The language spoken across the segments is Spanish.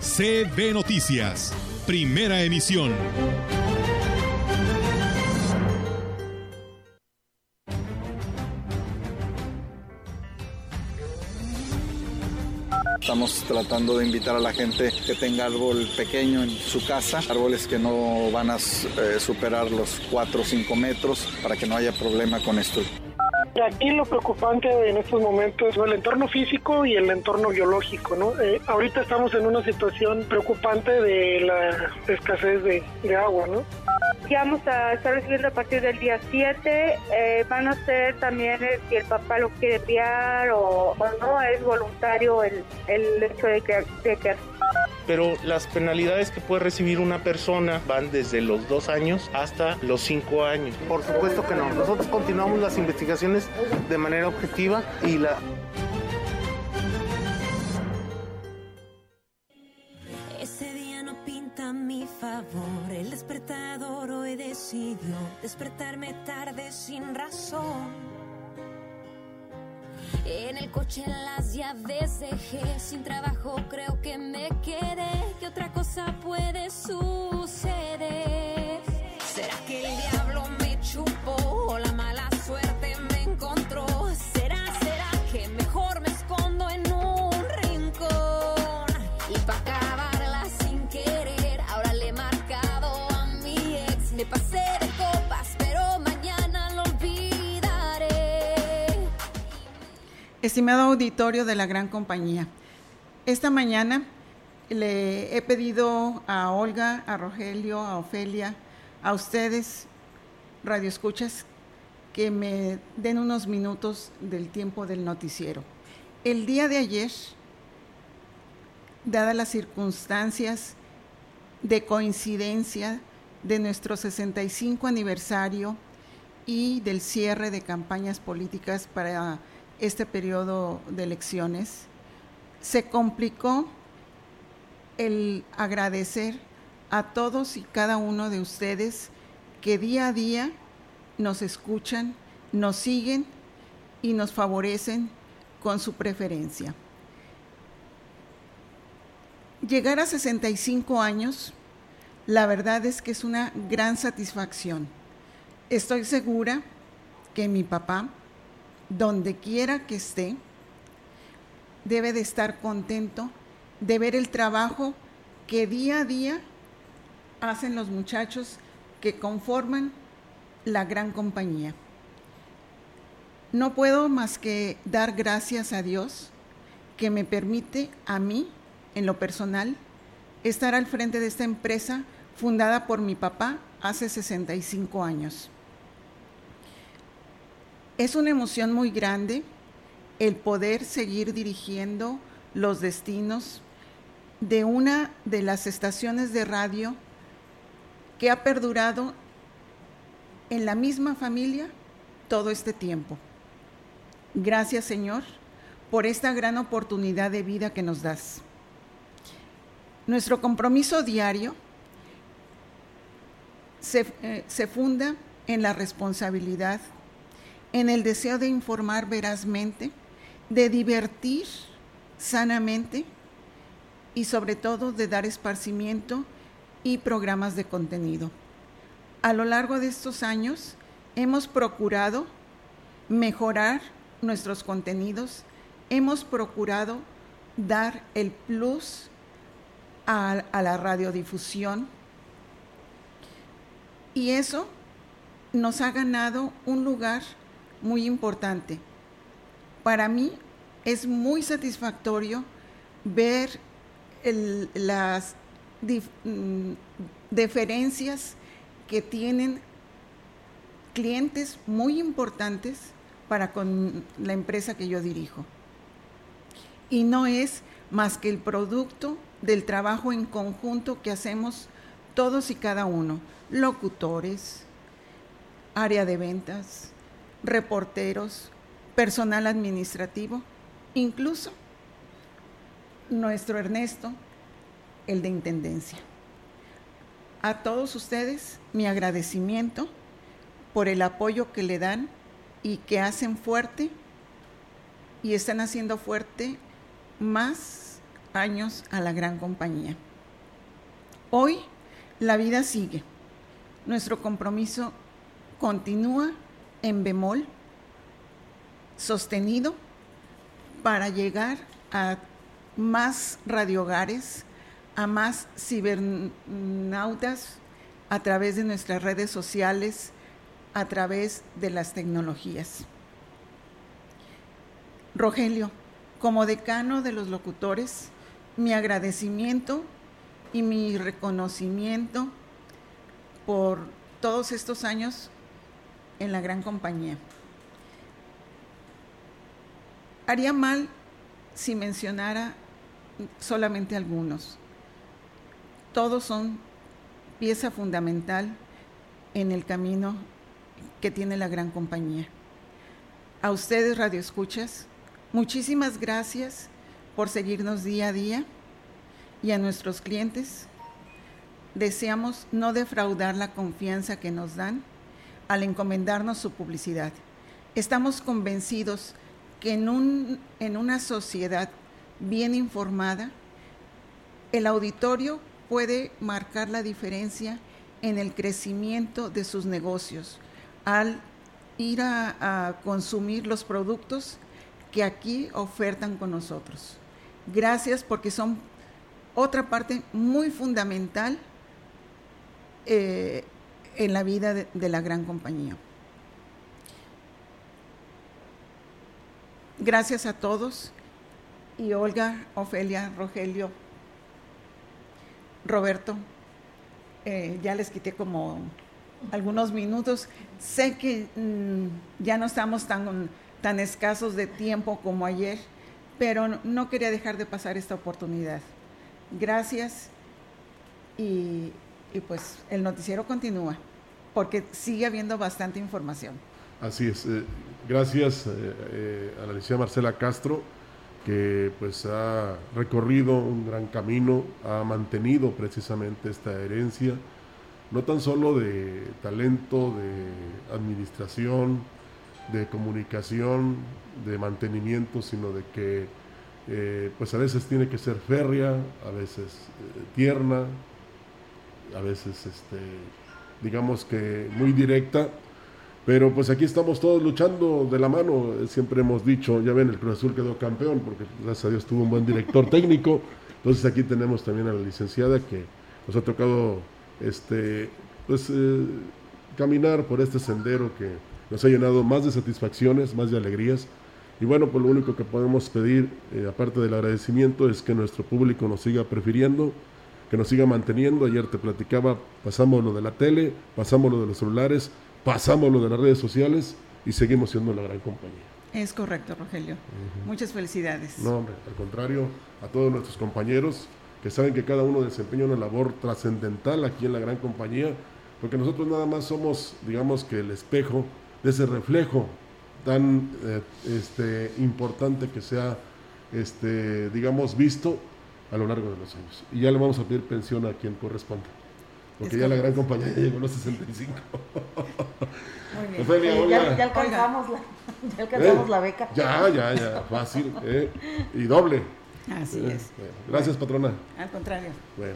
CB Noticias, primera emisión. Estamos tratando de invitar a la gente que tenga árbol pequeño en su casa, árboles que no van a eh, superar los 4 o 5 metros para que no haya problema con esto. Aquí lo preocupante en estos momentos es el entorno físico y el entorno biológico, ¿no? Eh, ahorita estamos en una situación preocupante de la escasez de, de agua, ¿no? Ya vamos a estar recibiendo a partir del día 7. Eh, van a ser también si el papá lo quiere enviar o, no, es voluntario el, el hecho de que, de que pero las penalidades que puede recibir una persona van desde los dos años hasta los cinco años. Por supuesto que no. Nosotros continuamos las investigaciones de manera objetiva y la a mi favor. El despertador hoy decidió despertarme tarde sin razón. En el coche las llaves dejé, sin trabajo creo que me quedé. ¿Qué otra cosa puede suceder? ¿Será que el diablo Estimado auditorio de la gran compañía, esta mañana le he pedido a Olga, a Rogelio, a Ofelia, a ustedes, radioescuchas, que me den unos minutos del tiempo del noticiero. El día de ayer, dadas las circunstancias de coincidencia de nuestro 65 aniversario y del cierre de campañas políticas para este periodo de elecciones, se complicó el agradecer a todos y cada uno de ustedes que día a día nos escuchan, nos siguen y nos favorecen con su preferencia. Llegar a 65 años, la verdad es que es una gran satisfacción. Estoy segura que mi papá, donde quiera que esté, debe de estar contento de ver el trabajo que día a día hacen los muchachos que conforman la gran compañía. No puedo más que dar gracias a Dios que me permite a mí, en lo personal, estar al frente de esta empresa fundada por mi papá hace 65 años. Es una emoción muy grande el poder seguir dirigiendo los destinos de una de las estaciones de radio que ha perdurado en la misma familia todo este tiempo. Gracias Señor por esta gran oportunidad de vida que nos das. Nuestro compromiso diario se, eh, se funda en la responsabilidad, en el deseo de informar verazmente, de divertir sanamente y sobre todo de dar esparcimiento y programas de contenido. A lo largo de estos años hemos procurado mejorar nuestros contenidos, hemos procurado dar el plus a, la radiodifusión y eso nos ha ganado un lugar muy importante. Para mí es muy satisfactorio ver las dif- mm, deferencias que tienen clientes muy importantes para con la empresa que yo dirijo. y no es más que el producto del trabajo en conjunto que hacemos todos y cada uno, locutores, área de ventas, reporteros, personal administrativo, incluso nuestro Ernesto, el de Intendencia. A todos ustedes mi agradecimiento por el apoyo que le dan y que hacen fuerte y están haciendo fuerte más años a la gran compañía. Hoy la vida sigue. Nuestro compromiso continúa en bemol, sostenido, para llegar a más radiogares, a más cibernautas a través de nuestras redes sociales, a través de las tecnologías. Rogelio, como decano de los locutores, mi agradecimiento y mi reconocimiento por todos estos años en la gran compañía. Haría mal si mencionara solamente algunos. Todos son pieza fundamental en el camino que tiene la gran compañía. A ustedes, Radio Escuchas, muchísimas gracias por seguirnos día a día y a nuestros clientes. Deseamos no defraudar la confianza que nos dan al encomendarnos su publicidad. Estamos convencidos que en, un, en una sociedad bien informada, el auditorio puede marcar la diferencia en el crecimiento de sus negocios al ir a, consumir los productos que aquí ofertan con nosotros. Gracias porque son otra parte muy fundamental eh, en la vida de, la gran compañía. Gracias a todos y Olga, Ofelia, Rogelio, Roberto, eh, ya les quité como algunos minutos. Sé que mmm, ya no estamos tan, tan escasos de tiempo como ayer, pero no, no quería dejar de pasar esta oportunidad. Gracias y, y pues el noticiero continúa, porque sigue habiendo bastante información. Así es. Eh, gracias eh, eh, a la licenciada Marcela Castro, que pues ha recorrido un gran camino, ha mantenido precisamente esta herencia, no tan solo de talento, de administración, de comunicación, de mantenimiento, sino de que pues a veces tiene que ser férrea, a veces tierna, a veces este, digamos que muy directa, pero pues aquí estamos todos luchando de la mano, siempre hemos dicho, ya ven, el Cruz Azul quedó campeón porque gracias a Dios tuvo un buen director técnico, entonces aquí tenemos también a la licenciada que nos ha tocado este, pues, eh, caminar por este sendero que nos ha llenado más de satisfacciones, más de alegrías. Y bueno, pues lo único que podemos pedir, eh, aparte del agradecimiento, es que nuestro público nos siga prefiriendo, que nos siga manteniendo. Ayer te platicaba, pasamos lo de la tele, pasamos lo de los celulares, pasamos lo de las redes sociales y seguimos siendo la gran compañía. Es correcto, Rogelio. Uh -huh. Muchas felicidades. No, hombre, al contrario, a todos nuestros compañeros que saben que cada uno desempeña una labor trascendental aquí en la gran compañía, porque nosotros nada más somos, digamos que el espejo de ese reflejo tan eh, este, importante que sea, este, digamos, visto a lo largo de los años. Y ya le vamos a pedir pensión a quien corresponda. Porque es ya la gran compañía ya llegó a los 65. Muy bien. Ofelia, Oye, ya, ya, alcanzamos, la, ya alcanzamos ¿Eh? la beca. Ya, ya, ya, fácil. ¿eh? Y doble. Así Eh, es. bueno, gracias, patrona. Al contrario. Bueno.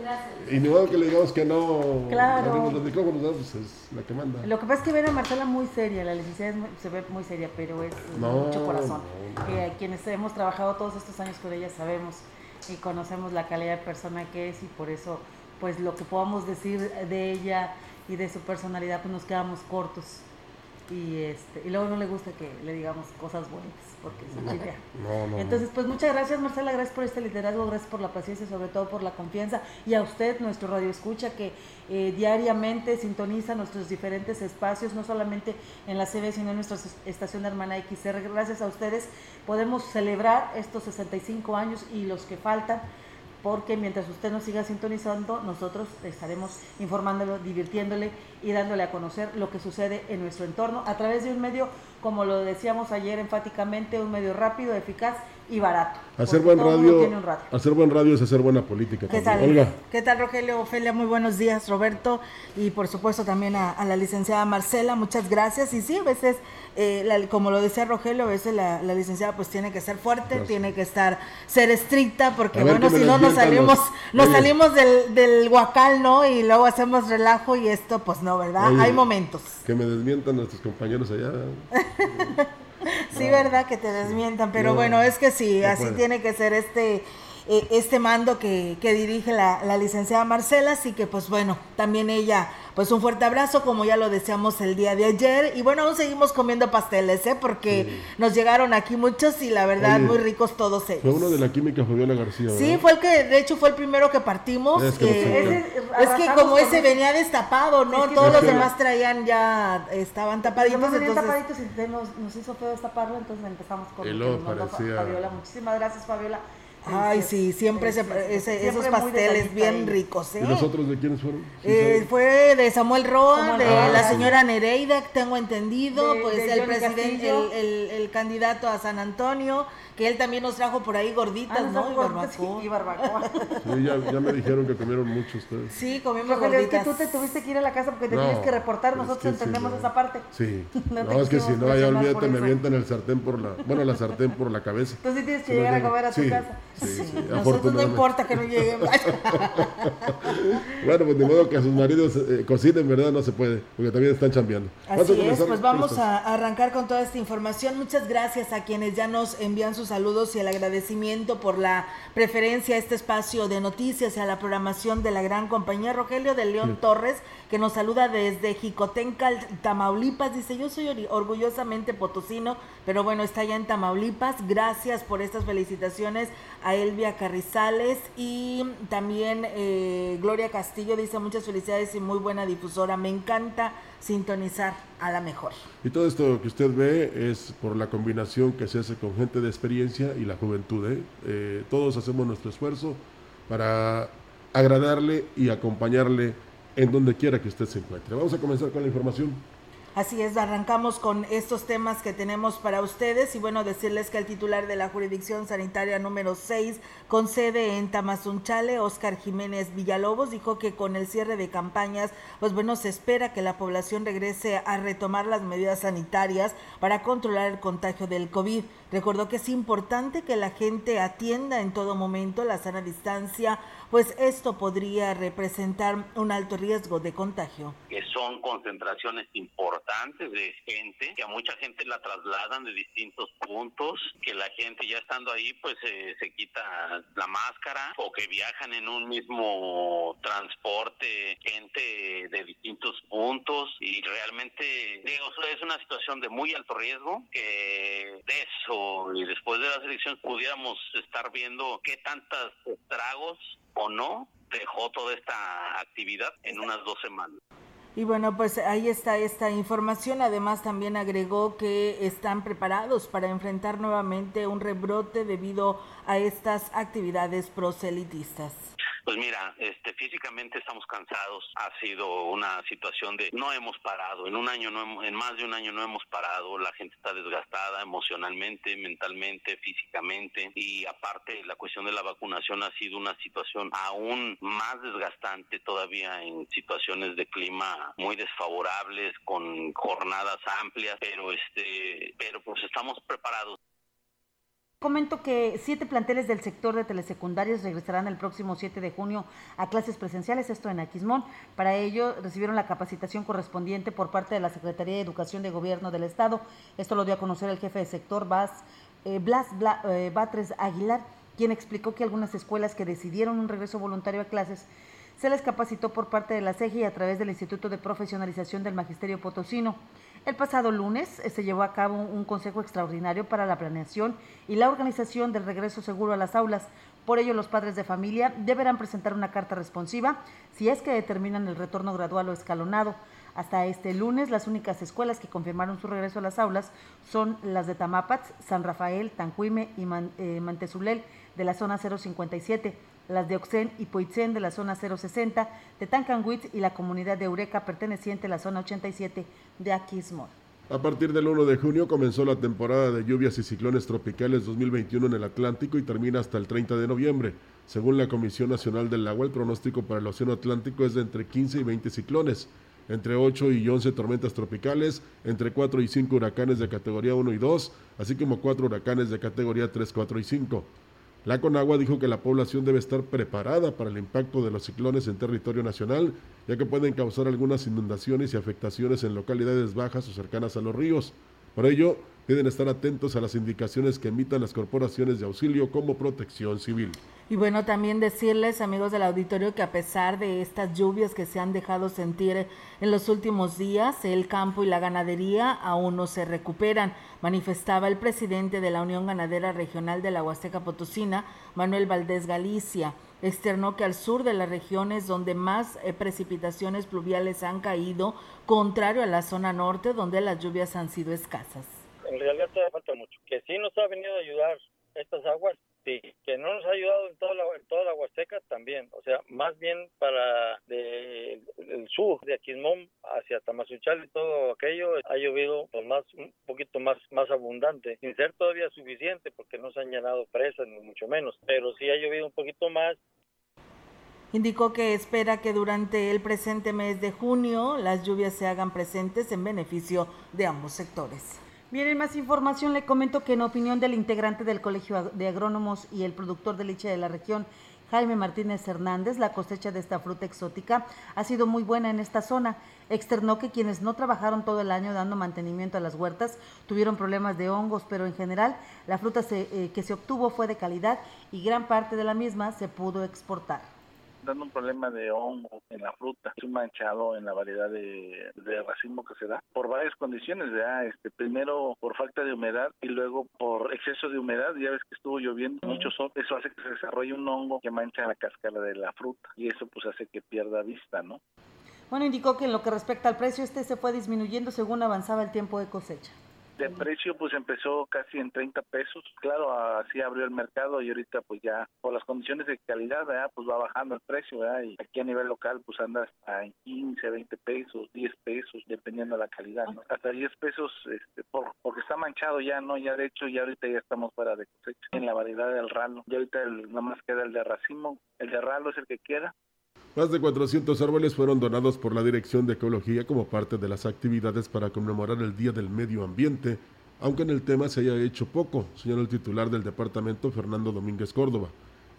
Gracias. Y ni modo que le digamos que no. Claro. pues es la que manda. Lo que pasa es que ven a Marcela muy seria, la licenciada es muy- se ve muy seria, pero es No, mucho corazón. no, no. Eh, quienes hemos trabajado todos estos años con ella sabemos y conocemos la calidad de persona que es y por eso pues lo que podamos decir de ella y de su personalidad pues nos quedamos cortos. Y este y luego no le gusta que le digamos cosas bonitas porque se. No, no, no. Entonces, pues muchas gracias Marcela, gracias por este liderazgo, gracias por la paciencia y sobre todo por la confianza y a usted, nuestro radio escucha, que eh, diariamente sintoniza nuestros diferentes espacios, no solamente en la CB, sino en nuestra es- estación hermana XR. Gracias a ustedes podemos celebrar estos 65 años y los que faltan porque mientras usted nos siga sintonizando, nosotros estaremos informándolo, divirtiéndole y dándole a conocer lo que sucede en nuestro entorno a través de un medio, como lo decíamos ayer enfáticamente, un medio rápido, eficaz y barato. Hacer buen radio, hacer buen radio es hacer buena política. ¿Qué tal? Olga. ¿Qué tal, Rogelio? Ofelia, muy buenos días, Roberto, y por supuesto también a, a la licenciada Marcela, muchas gracias. Y sí, a veces, eh, la- como lo decía Rogelio, a veces la, la licenciada pues tiene que ser fuerte, Gracias. tiene que estar, ser estricta, porque bueno, si no nos salimos, los- nos salimos del, del guacal, ¿no? Y luego hacemos relajo y esto, pues no, ¿verdad? Oye, Hay momentos. Que me desmientan nuestros compañeros allá. Sí, verdad que te desmientan, pero No, bueno, es que sí, así puede. tiene que ser este eh, este mando que, que dirige la, la licenciada Marcela, así que pues bueno, también ella, pues un fuerte abrazo, como ya lo deseamos el día de ayer, y bueno, aún seguimos comiendo pasteles, ¿eh? Porque nos llegaron aquí muchos y la verdad, Oye, muy ricos todos ellos. Fue uno de la química Fabiola García. Sí, fue el que, de hecho, fue el primero que partimos. Es que es, como ese venía destapado, ¿no? Es que Todos los que- demás traían ya, estaban tapaditos, entonces... tapaditos y nos, nos hizo feo destaparlo, entonces empezamos con lo que parecía- Fabiola. Muchísimas gracias, Fabiola. Ay, sí, siempre ese- ese- Siempre esos pasteles bien ricos, ¿eh? ¿Y los otros de quiénes fueron? ¿Sí Eh, fue de Samuel Roa, de la señora Nereida, tengo entendido, De- pues de el Johnny presidente, Castillo. el, el- el candidato a San Antonio, que él también nos trajo por ahí gorditas, Ah, ¿no? Y gorditas barbacoa. y barbacoa. Sí, ya, ya me dijeron que comieron mucho ustedes. Sí, comimos Rogelio, es que gorditas. tú te tuviste que ir a la casa porque te No, tienes que reportar, es nosotros que entendemos no. esa parte. Sí. No es que si no, ya olvídate, me avientan el sartén por la... Bueno, la sartén por la cabeza. Tú sí tienes que llegar a comer a tu sí, casa. Sí, sí, Nosotros no importa que no lleguemos. Bueno, pues de modo que a sus maridos eh, cocinen, ¿verdad? No se puede, porque también están chambeando. ¿Vas a Así es, pues vamos ¿Listos? a arrancar con toda esta información. Muchas gracias a quienes ya nos envían sus saludos y el agradecimiento por la preferencia a este espacio de noticias y a la programación de la gran compañía Rogelio de León Sí. Torres, que nos saluda desde Jicotenca, Tamaulipas. Dice, yo soy orgullosamente potosino, pero bueno, está allá en Tamaulipas. Gracias por estas felicitaciones a Elvia Carrizales y también eh, Gloria Castillo dice muchas felicidades y muy buena difusora. Me encanta sintonizar a la mejor. Y todo esto que usted ve es por la combinación que se hace con gente de experiencia y la juventud. ¿eh? Eh, todos hacemos nuestro esfuerzo para agradarle y acompañarle en donde quiera que usted se encuentre. Vamos a comenzar con la información. Así es, arrancamos con estos temas que tenemos para ustedes y bueno, decirles que el titular de la jurisdicción sanitaria número 6 con sede en Tamazunchale, Oscar Jiménez Villalobos, dijo que con el cierre de campañas, pues bueno, se espera que la población regrese a retomar las medidas sanitarias para controlar el contagio del COVID. Recordó que es importante que la gente atienda en todo momento la sana distancia, pues esto podría representar un alto riesgo de contagio. que son concentraciones importantes de gente, que a mucha gente la trasladan de distintos puntos, que la gente ya estando ahí pues eh, se quita la máscara o que viajan en un mismo transporte gente de distintos puntos y realmente digo, es una situación de muy alto riesgo que de eso y después de las elecciones pudiéramos estar viendo qué tantos estragos o no dejó toda esta actividad en unas dos semanas. Y bueno, pues ahí está esta información. Además, también agregó que están preparados para enfrentar nuevamente un rebrote debido a estas actividades proselitistas. Pues mira, este, físicamente estamos cansados. Ha sido una situación de no hemos parado. En un año, no hemos- en más de un año no hemos parado. La gente está desgastada emocionalmente, mentalmente, físicamente. Y aparte, la cuestión de la vacunación ha sido una situación aún más desgastante todavía en situaciones de clima muy desfavorables, con jornadas amplias. Pero este, pero pues estamos preparados. Comento que siete planteles del sector de telesecundarios regresarán el próximo 7 de junio a clases presenciales, esto en Aquismón. Para ello recibieron la capacitación correspondiente por parte de la Secretaría de Educación de Gobierno del Estado. Esto lo dio a conocer el jefe de sector, Bas, eh, Blas Bla- eh, Batres Aguilar, quien explicó que algunas escuelas que decidieron un regreso voluntario a clases se les capacitó por parte de la CEGI a través del Instituto de Profesionalización del Magisterio Potosino. El pasado lunes eh, se llevó a cabo un consejo extraordinario para la planeación y la organización del regreso seguro a las aulas. Por ello, los padres de familia deberán presentar una carta responsiva si es que determinan el retorno gradual o escalonado. Hasta este lunes, las únicas escuelas que confirmaron su regreso a las aulas son las de Tamapats, San Rafael, Tancuime y eh, Mantezulel de la zona 057, las de Oxén y Poitzen de la zona 060, de Tancanwitz y la comunidad de Eureka perteneciente a la zona 87 de Aquismón. A partir del 1 de junio comenzó la temporada de lluvias y ciclones tropicales 2021 en el Atlántico y termina hasta el 30 de noviembre. Según la Comisión Nacional del Agua, el pronóstico para el Océano Atlántico es de entre 15 y 20 ciclones, entre 8 y 11 tormentas tropicales, entre 4 y 5 huracanes de categoría 1 y 2, así como 4 huracanes de categoría 3, 4 y 5. La Conagua dijo que la población debe estar preparada para el impacto de los ciclones en territorio nacional, ya que pueden causar algunas inundaciones y afectaciones en localidades bajas o cercanas a los ríos. Por ello, piden estar atentos a las indicaciones que emitan las corporaciones de auxilio como protección civil. Y bueno, también decirles, amigos del auditorio, que a pesar de estas lluvias que se han dejado sentir en los últimos días, el campo y la ganadería aún no se recuperan, manifestaba el presidente de la Unión Ganadera Regional de la Huasteca Potosina, Manuel Valdés Galicia. Externó que al sur de la región es donde más eh, precipitaciones pluviales han caído, contrario a la zona norte, donde las lluvias han sido escasas. En realidad todavía falta mucho. Que sí nos ha venido a ayudar estas aguas, Sí, que no nos ha ayudado en toda la, toda la Huasteca también, o sea, más bien para el sur, de Aquismón hacia Tamazunchal y todo aquello, ha llovido más un poquito más más abundante, sin ser todavía suficiente porque no se han llenado presas ni mucho menos, pero sí ha llovido un poquito más Indicó que espera que durante el presente mes de junio las lluvias se hagan presentes en beneficio de ambos sectores. Bien, en más información le comento que en opinión del integrante del Colegio de Agrónomos y el productor de leche de la región, Jaime Martínez Hernández, la cosecha de esta fruta exótica ha sido muy buena en esta zona. Externó que quienes no trabajaron todo el año dando mantenimiento a las huertas tuvieron problemas de hongos, pero en general la fruta eh, que se obtuvo fue de calidad y gran parte de la misma se pudo exportar dando un problema de hongo en la fruta, es un manchado en la variedad de, de racimo que se da por varias condiciones, ¿verdad? Este, primero por falta de humedad y luego por exceso de humedad, ya ves que estuvo lloviendo mucho sol, eso hace que se desarrolle un hongo que mancha la cáscara de la fruta y eso pues hace que pierda vista, ¿no? Bueno, indicó que en lo que respecta al precio, este se fue disminuyendo según avanzaba el tiempo de cosecha de precio pues empezó casi en 30 pesos. Claro, así abrió el mercado y ahorita pues ya por las condiciones de calidad, pues va bajando el precio. Y aquí a nivel local pues anda hasta en 15, 20 pesos, 10 pesos, dependiendo de la calidad, ¿no? Hasta 10 pesos este, por, porque está manchado ya, ¿no? Ya de hecho ya ahorita ya estamos fuera de cosecha en la variedad del ralo. Y ahorita el, nada más queda el de racimo, el de ralo es el que queda. Más de 400 árboles fueron donados por la Dirección de Ecología como parte de las actividades para conmemorar el Día del Medio Ambiente, aunque en el tema se haya hecho poco, señaló el titular del departamento Fernando Domínguez Córdoba.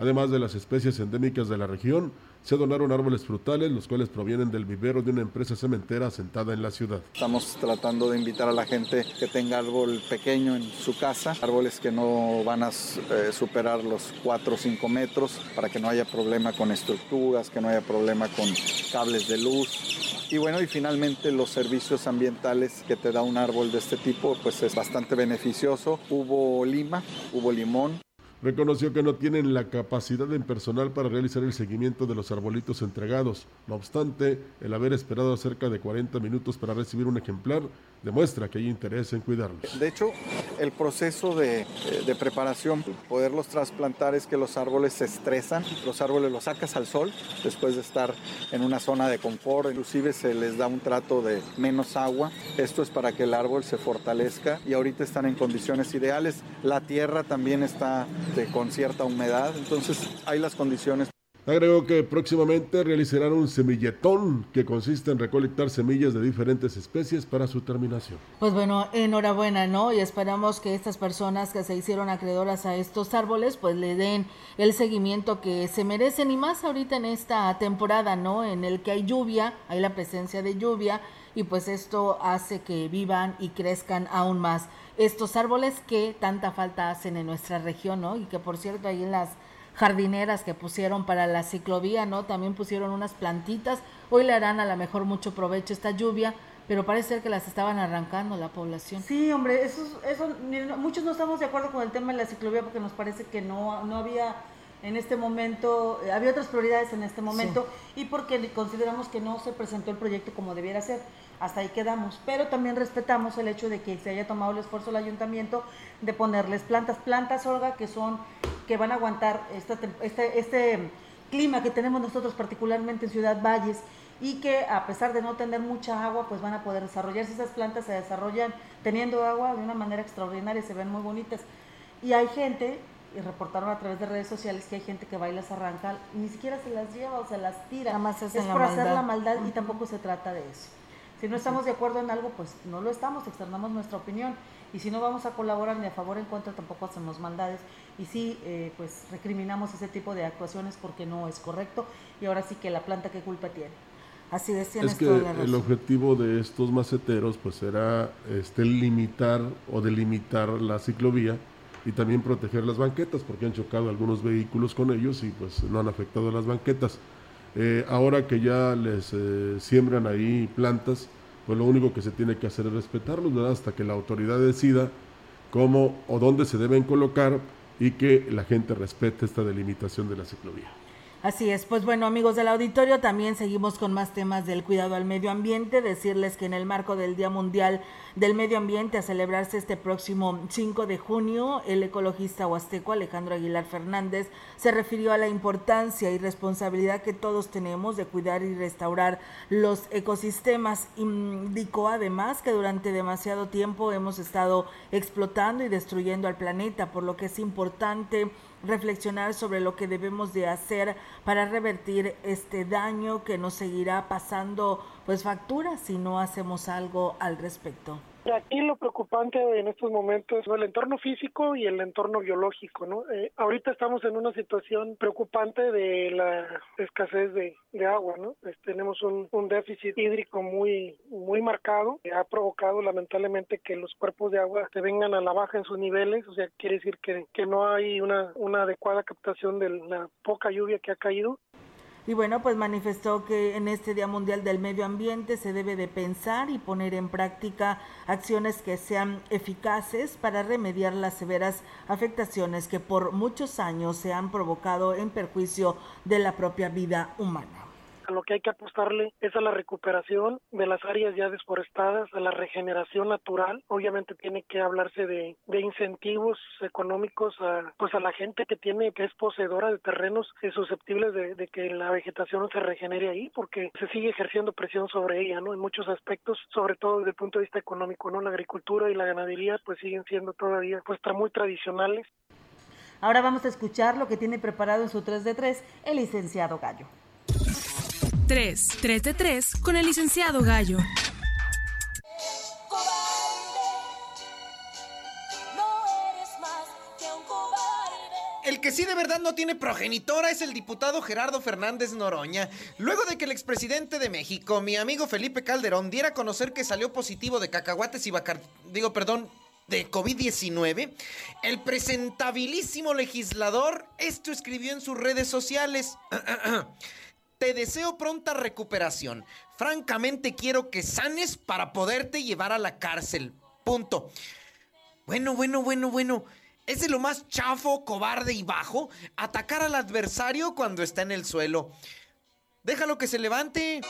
Además de las especies endémicas de la región, se donaron árboles frutales, los cuales provienen del vivero de una empresa cementera asentada en la ciudad. Estamos tratando de invitar a la gente que tenga árbol pequeño en su casa, árboles que no van a eh, superar los 4 o 5 metros, para que no haya problema con estructuras, que no haya problema con cables de luz. Y bueno, y finalmente los servicios ambientales que te da un árbol de este tipo, pues es bastante beneficioso. Hubo lima, hubo limón, reconoció que no tienen la capacidad en personal para realizar el seguimiento de los arbolitos entregados. No obstante, el haber esperado cerca de 40 minutos para recibir un ejemplar demuestra que hay interés en cuidarlos. De hecho, el proceso de, eh, de, preparación, poderlos trasplantar es que los árboles se estresan, los árboles los sacas al sol después de estar en una zona de confort, inclusive se les da un trato de menos agua. Esto es para que el árbol se fortalezca y ahorita están en condiciones ideales. La tierra también está con cierta humedad, entonces hay las condiciones Agregó que próximamente realizarán un semilletón que consiste en recolectar semillas de diferentes especies para su terminación. Pues bueno, enhorabuena, ¿no? Y esperamos que estas personas que se hicieron acreedoras a estos árboles, pues le den el seguimiento que se merecen y más ahorita en esta temporada, ¿no? En el que hay lluvia, hay la presencia de lluvia y pues esto hace que vivan y crezcan aún más estos árboles que tanta falta hacen en nuestra región, ¿no? Y que por cierto ahí en las jardineras que pusieron para la ciclovía, ¿no? También pusieron unas plantitas. Hoy le harán a lo mejor mucho provecho esta lluvia, pero parece ser que las estaban arrancando la población. Sí, hombre, eso, eso, muchos no estamos de acuerdo con el tema de la ciclovía porque nos parece que no, no había en este momento, eh, había otras prioridades en este momento y porque consideramos que no se presentó el proyecto como debiera ser. Hasta ahí quedamos, pero también respetamos el hecho de que se haya tomado el esfuerzo el ayuntamiento de ponerles plantas, plantas, Olga, que son, que van a aguantar esta, este, este clima que tenemos nosotros particularmente en Ciudad Valles y que a pesar de no tener mucha agua, pues van a poder desarrollarse. Esas plantas se desarrollan teniendo agua de una manera extraordinaria, se ven muy bonitas. Y hay gente y reportaron a través de redes sociales que hay gente que va y las arranca, ni siquiera se las lleva o se las tira. Nada más es por hacer la maldad y tampoco se trata de eso. Si no estamos de acuerdo en algo, pues no lo estamos, externamos nuestra opinión. Y si no vamos a colaborar ni a favor ni en contra, tampoco hacemos maldades. Y sí, eh, pues recriminamos ese tipo de actuaciones porque no es correcto. Y ahora sí que la planta, ¿qué culpa tiene? Así decía Es que el objetivo de estos maceteros, pues era este, limitar o delimitar la ciclovía y también proteger las banquetas porque han chocado algunos vehículos con ellos y pues no han afectado las banquetas. Eh, ahora que ya les eh, siembran ahí plantas, pues lo único que se tiene que hacer es respetarlos, ¿verdad? Hasta que la autoridad decida cómo o dónde se deben colocar y que la gente respete esta delimitación de la ciclovía. Así es, pues bueno amigos del auditorio, también seguimos con más temas del cuidado al medio ambiente, decirles que en el marco del Día Mundial del Medio Ambiente a celebrarse este próximo 5 de junio, el ecologista huasteco Alejandro Aguilar Fernández se refirió a la importancia y responsabilidad que todos tenemos de cuidar y restaurar los ecosistemas. Indicó además que durante demasiado tiempo hemos estado explotando y destruyendo al planeta, por lo que es importante reflexionar sobre lo que debemos de hacer para revertir este daño que nos seguirá pasando pues factura si no hacemos algo al respecto. Aquí lo preocupante en estos momentos es el entorno físico y el entorno biológico, ¿no? Eh, ahorita estamos en una situación preocupante de la escasez de, agua, ¿no? tenemos un, déficit hídrico muy muy marcado que ha provocado lamentablemente que los cuerpos de agua se vengan a la baja en sus niveles, o sea, quiere decir que, que no hay una, una adecuada captación de la poca lluvia que ha caído y bueno, pues manifestó que en este Día Mundial del Medio Ambiente se debe de pensar y poner en práctica acciones que sean eficaces para remediar las severas afectaciones que por muchos años se han provocado en perjuicio de la propia vida humana a lo que hay que apostarle es a la recuperación de las áreas ya desforestadas, a la regeneración natural. Obviamente tiene que hablarse de, incentivos económicos a, pues a la gente que tiene, que es poseedora de terrenos susceptibles de, que la vegetación se regenere ahí, porque se sigue ejerciendo presión sobre ella, ¿no? En muchos aspectos, sobre todo desde el punto de vista económico, ¿no? La agricultura y la ganadería pues siguen siendo todavía pues muy tradicionales. Ahora vamos a escuchar lo que tiene preparado en su 3 de 3 el licenciado Gallo. 3. 3 de 3 con el licenciado Gallo. El que sí de verdad no tiene progenitora es el diputado Gerardo Fernández Noroña. Luego de que el expresidente de México, mi amigo Felipe Calderón, diera a conocer que salió positivo de cacahuates y bacar... digo, perdón, de COVID-19, el presentabilísimo legislador esto escribió en sus redes sociales. Te deseo pronta recuperación. Francamente quiero que sanes para poderte llevar a la cárcel. Punto. Bueno, bueno, bueno, bueno. ¿Es de lo más chafo, cobarde y bajo atacar al adversario cuando está en el suelo? Déjalo que se levante.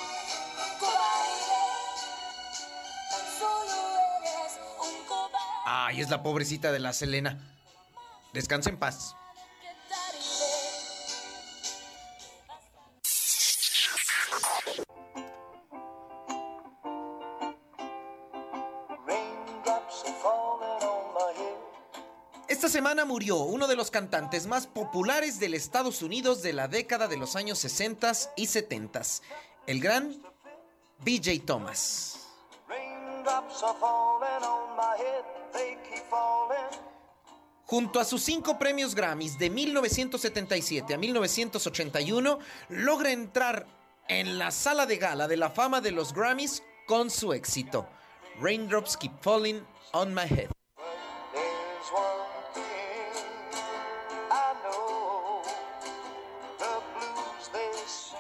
Ay, es la pobrecita de la Selena. Descansa en paz. Semana murió uno de los cantantes más populares del Estados Unidos de la década de los años 60 y 70, el gran BJ Thomas. Junto a sus cinco premios Grammys de 1977 a 1981, logra entrar en la sala de gala de la fama de los Grammys con su éxito, Raindrops Keep Falling on My Head.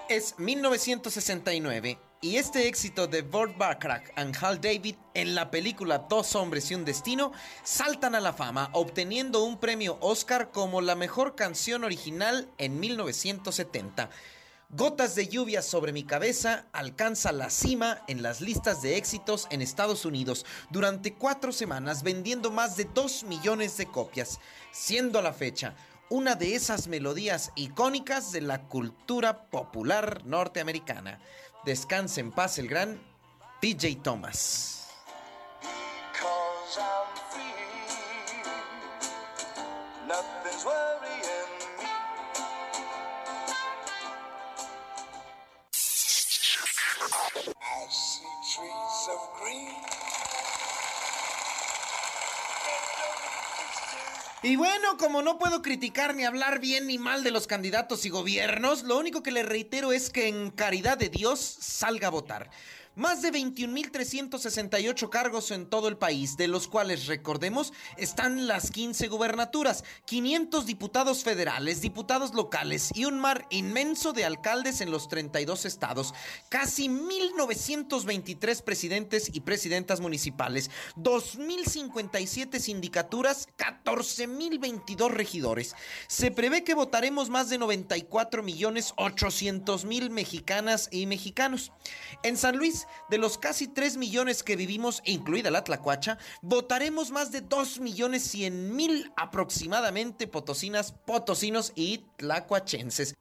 Es 1969 y este éxito de Burt Bacharach and Hal David en la película Dos hombres y un destino saltan a la fama, obteniendo un premio Oscar como la mejor canción original en 1970. Gotas de lluvia sobre mi cabeza alcanza la cima en las listas de éxitos en Estados Unidos durante cuatro semanas vendiendo más de 2 millones de copias, siendo a la fecha una de esas melodías icónicas de la cultura popular norteamericana. Descanse en paz el gran DJ Thomas. Y bueno, como no puedo criticar ni hablar bien ni mal de los candidatos y gobiernos, lo único que le reitero es que en caridad de Dios salga a votar. Más de 21.368 cargos en todo el país, de los cuales, recordemos, están las 15 gubernaturas, 500 diputados federales, diputados locales y un mar inmenso de alcaldes en los 32 estados, casi 1.923 presidentes y presidentas municipales, 2.057 sindicaturas, 14.022 regidores. Se prevé que votaremos más de 94.800.000 mexicanas y mexicanos. En San Luis, de los casi 3 millones que vivimos, incluida la Tlacuacha, votaremos más de 2 millones 100 mil aproximadamente potosinas, potosinos y tlacuachenses.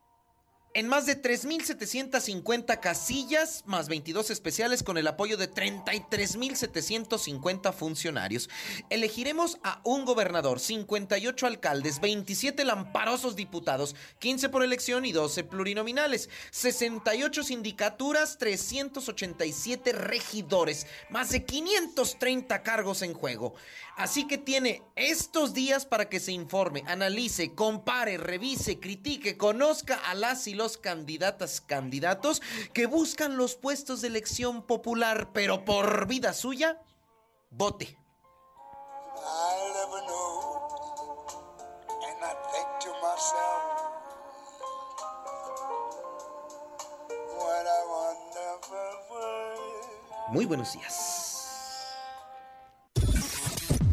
En más de 3.750 casillas, más 22 especiales con el apoyo de 33.750 funcionarios. Elegiremos a un gobernador, 58 alcaldes, 27 lamparosos diputados, 15 por elección y 12 plurinominales, 68 sindicaturas, 387 regidores, más de 530 cargos en juego. Así que tiene estos días para que se informe, analice, compare, revise, critique, conozca a las y los candidatas, candidatos que buscan los puestos de elección popular, pero por vida suya, vote. I'll never know.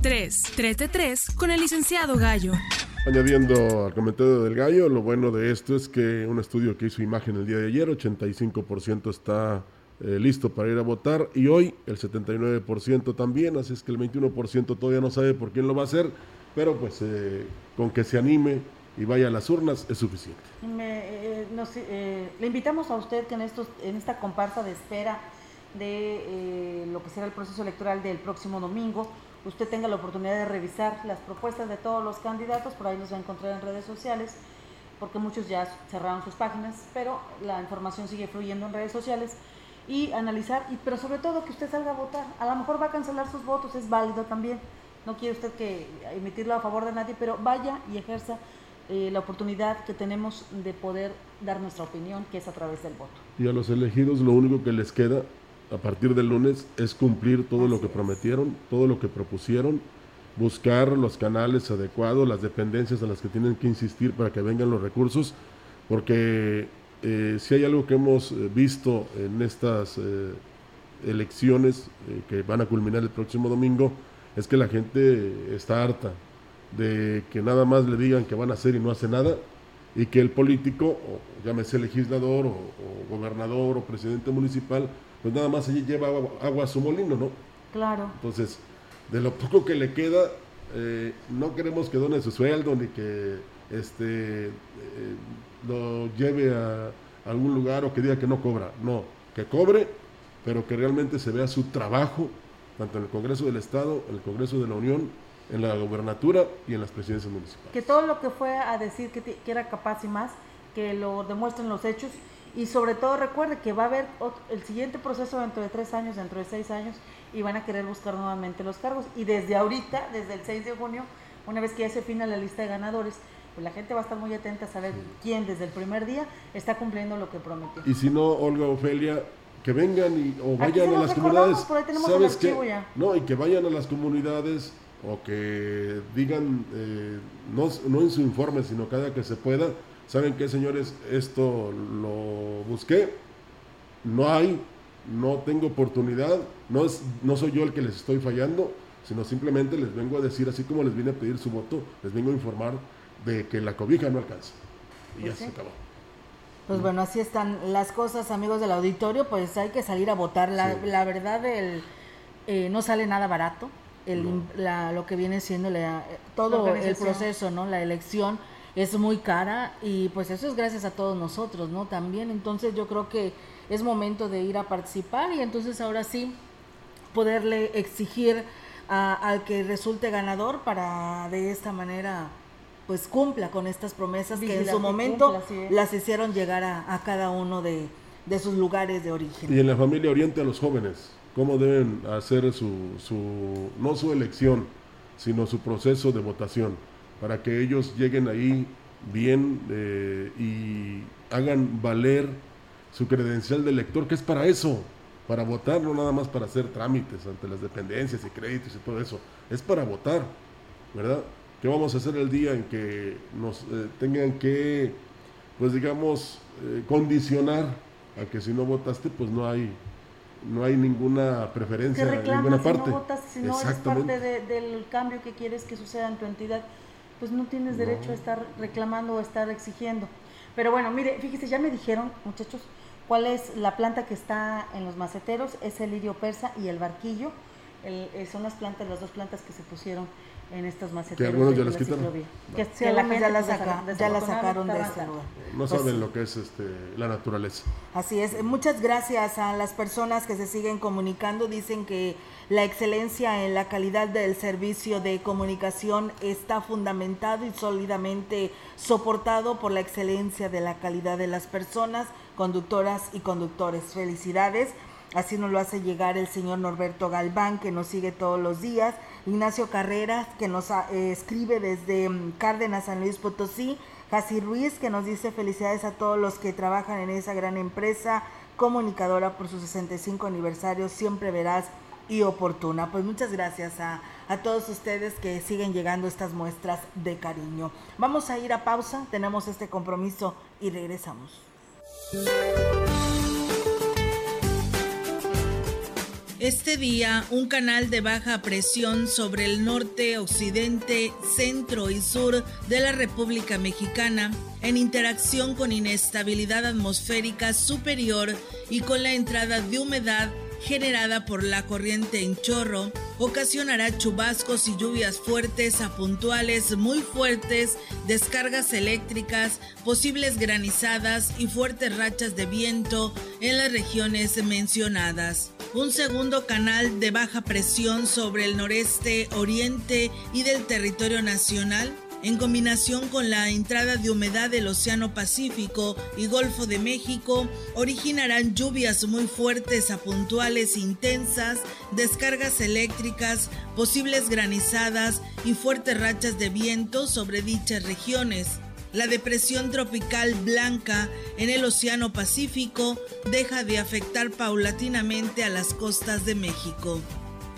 3. 3 de 3 con el licenciado Gallo. Añadiendo al comentario del gallo, lo bueno de esto es que un estudio que hizo imagen el día de ayer, 85% está eh, listo para ir a votar y hoy el 79% también, así es que el 21% todavía no sabe por quién lo va a hacer, pero pues eh, con que se anime y vaya a las urnas es suficiente. Me, eh, nos, eh, le invitamos a usted que en, estos, en esta comparsa de espera de eh, lo que será el proceso electoral del próximo domingo, usted tenga la oportunidad de revisar las propuestas de todos los candidatos, por ahí los va a encontrar en redes sociales, porque muchos ya cerraron sus páginas, pero la información sigue fluyendo en redes sociales y analizar, y, pero sobre todo que usted salga a votar. A lo mejor va a cancelar sus votos, es válido también. No quiere usted que emitirlo a favor de nadie, pero vaya y ejerza eh, la oportunidad que tenemos de poder dar nuestra opinión, que es a través del voto. Y a los elegidos lo único que les queda a partir del lunes es cumplir todo lo que prometieron, todo lo que propusieron, buscar los canales adecuados, las dependencias en las que tienen que insistir para que vengan los recursos, porque eh, si hay algo que hemos eh, visto en estas eh, elecciones eh, que van a culminar el próximo domingo, es que la gente está harta de que nada más le digan que van a hacer y no hace nada, y que el político, o llámese legislador, o, o gobernador, o presidente municipal, pues nada más allí lleva agua, agua a su molino, ¿no? Claro. Entonces, de lo poco que le queda, eh, no queremos que done su sueldo ni que este eh, lo lleve a algún lugar o que diga que no cobra. No, que cobre, pero que realmente se vea su trabajo, tanto en el Congreso del Estado, en el Congreso de la Unión, en la gobernatura y en las presidencias municipales. Que todo lo que fue a decir que, era capaz y más, que lo demuestren los hechos y sobre todo recuerde que va a haber el siguiente proceso dentro de tres años, dentro de seis años y van a querer buscar nuevamente los cargos y desde ahorita, desde el 6 de junio, una vez que ya se fina la lista de ganadores, pues la gente va a estar muy atenta a saber quién desde el primer día está cumpliendo lo que prometió. Y si no, Olga Ofelia, que vengan y, o vayan a las comunidades. por ahí tenemos el ¿Sabes qué? archivo ya. No, y que vayan a las comunidades o que digan, eh, no, no en su informe, sino cada que se pueda, ¿saben qué, señores? Esto lo busqué, no hay, no tengo oportunidad, no, es, no soy yo el que les estoy fallando, sino simplemente les vengo a decir, así como les vine a pedir su voto, les vengo a informar de que la cobija no alcanza. Y Pues ya sí. se acabó. Pues bueno, así están las cosas, amigos del auditorio, pues hay que salir a votar. La, Sí. la verdad, el, eh, no sale nada barato. El, im- la- lo que viene siendo la- todo el proceso, ¿no? La elección es muy cara y pues eso es gracias a todos nosotros, ¿no? También, entonces yo creo que es momento de ir a participar y entonces ahora sí poderle exigir a- al que resulte ganador para de esta manera pues cumpla con estas promesas que en su momento cumpla, las hicieron llegar a, a cada uno de, de sus lugares de origen. Y en la familia oriente a los jóvenes, cómo deben hacer su, su, no su elección, sino su proceso de votación, para que ellos lleguen ahí bien eh, y hagan valer su credencial de elector, que es para eso, para votar, no nada más para hacer trámites ante las dependencias y créditos y todo eso, es para votar, ¿verdad? ¿Qué vamos a hacer el día en que nos eh, tengan que, pues digamos, eh, condicionar a que si no votaste, pues no hay, no hay ninguna preferencia en ninguna si parte. no votas, si no eres parte de- del cambio que quieres que suceda en tu entidad, pues no tienes derecho No. a estar reclamando o a estar exigiendo. Pero bueno, mire, fíjese, ya me dijeron, muchachos, cuál es la planta que está en los maceteros, es el lirio persa y el barquillo. El- eh, son las plantas, las dos plantas que se pusieron en estos maceteros. algunos de ya las la quitaron? No. Que, Sí, que la algunos gente ya la pues, saca- ya la sacaron de ese lugar. No Pues saben lo que es este, la naturaleza. Así es. Muchas gracias a las personas que se siguen comunicando. Dicen que la excelencia en la calidad del servicio de comunicación está fundamentado y sólidamente soportado por la excelencia de la calidad de las personas, conductoras y conductores. Felicidades. Así nos lo hace llegar el señor Norberto Galván, que nos sigue todos los días. Ignacio Carreras, que nos ah, eh, escribe desde mm, Cárdenas, San Luis Potosí. Jasi Ruiz, que nos dice felicidades a todos los que trabajan en esa gran empresa comunicadora por su 65 aniversario, siempre veraz y oportuna. Pues muchas gracias a, a todos ustedes que siguen llegando estas muestras de cariño. Vamos a ir a pausa, tenemos este compromiso y regresamos. Este día, un canal de baja presión sobre el norte, occidente, centro y sur de la República Mexicana, en interacción con inestabilidad atmosférica superior y con la entrada de humedad generada por la corriente en chorro, ocasionará chubascos y lluvias fuertes a puntuales muy fuertes, descargas eléctricas, posibles granizadas y fuertes rachas de viento en las regiones mencionadas. Un segundo canal de baja presión sobre el noreste, oriente y del territorio nacional en combinación con la entrada de humedad del Océano Pacífico y Golfo de México, originarán lluvias muy fuertes a puntuales intensas, descargas eléctricas, posibles granizadas y fuertes rachas de viento sobre dichas regiones. La depresión tropical blanca en el Océano Pacífico deja de afectar paulatinamente a las costas de México.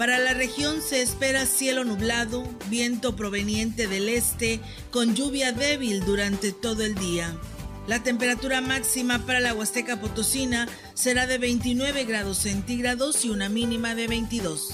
Para la región se espera cielo nublado, viento proveniente del este, con lluvia débil durante todo el día. La temperatura máxima para la Huasteca Potosina será de 29 grados centígrados y una mínima de 22.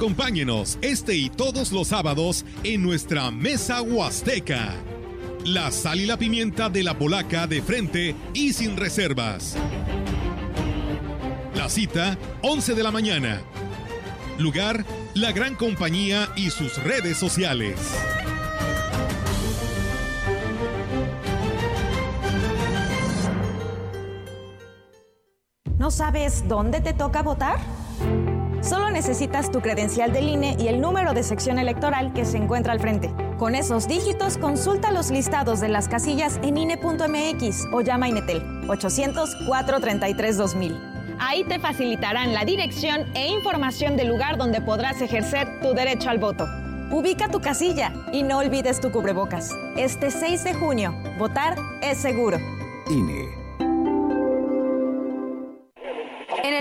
Acompáñenos este y todos los sábados en nuestra Mesa Huasteca. La sal y la pimienta de la polaca de frente y sin reservas. La cita, 11 de la mañana. Lugar, la gran compañía y sus redes sociales. ¿No sabes dónde te toca votar? Solo necesitas tu credencial del INE y el número de sección electoral que se encuentra al frente. Con esos dígitos, consulta los listados de las casillas en INE.mx o llama a Inetel 800-433-2000. Ahí te facilitarán la dirección e información del lugar donde podrás ejercer tu derecho al voto. Ubica tu casilla y no olvides tu cubrebocas. Este 6 de junio, votar es seguro. INE.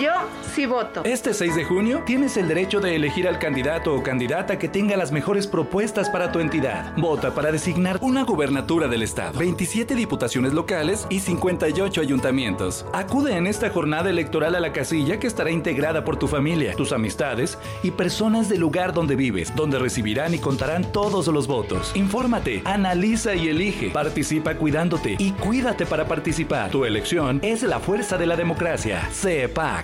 Yo sí voto. Este 6 de junio tienes el derecho de elegir al candidato o candidata que tenga las mejores propuestas para tu entidad. Vota para designar una gubernatura del estado, 27 diputaciones locales y 58 ayuntamientos. Acude en esta jornada electoral a la casilla que estará integrada por tu familia, tus amistades y personas del lugar donde vives, donde recibirán y contarán todos los votos. Infórmate, analiza y elige. Participa cuidándote y cuídate para participar. Tu elección es la fuerza de la democracia. CEPAC.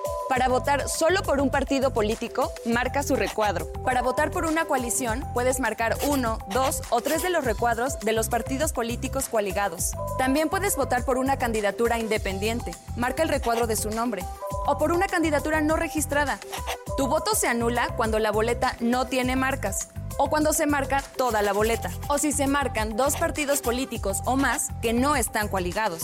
Para votar solo por un partido político, marca su recuadro. Para votar por una coalición, puedes marcar uno, dos o tres de los recuadros de los partidos políticos coaligados. También puedes votar por una candidatura independiente. Marca el recuadro de su nombre. O por una candidatura no registrada. Tu voto se anula cuando la boleta no tiene marcas o cuando se marca toda la boleta, o si se marcan dos partidos políticos o más que no están coaligados.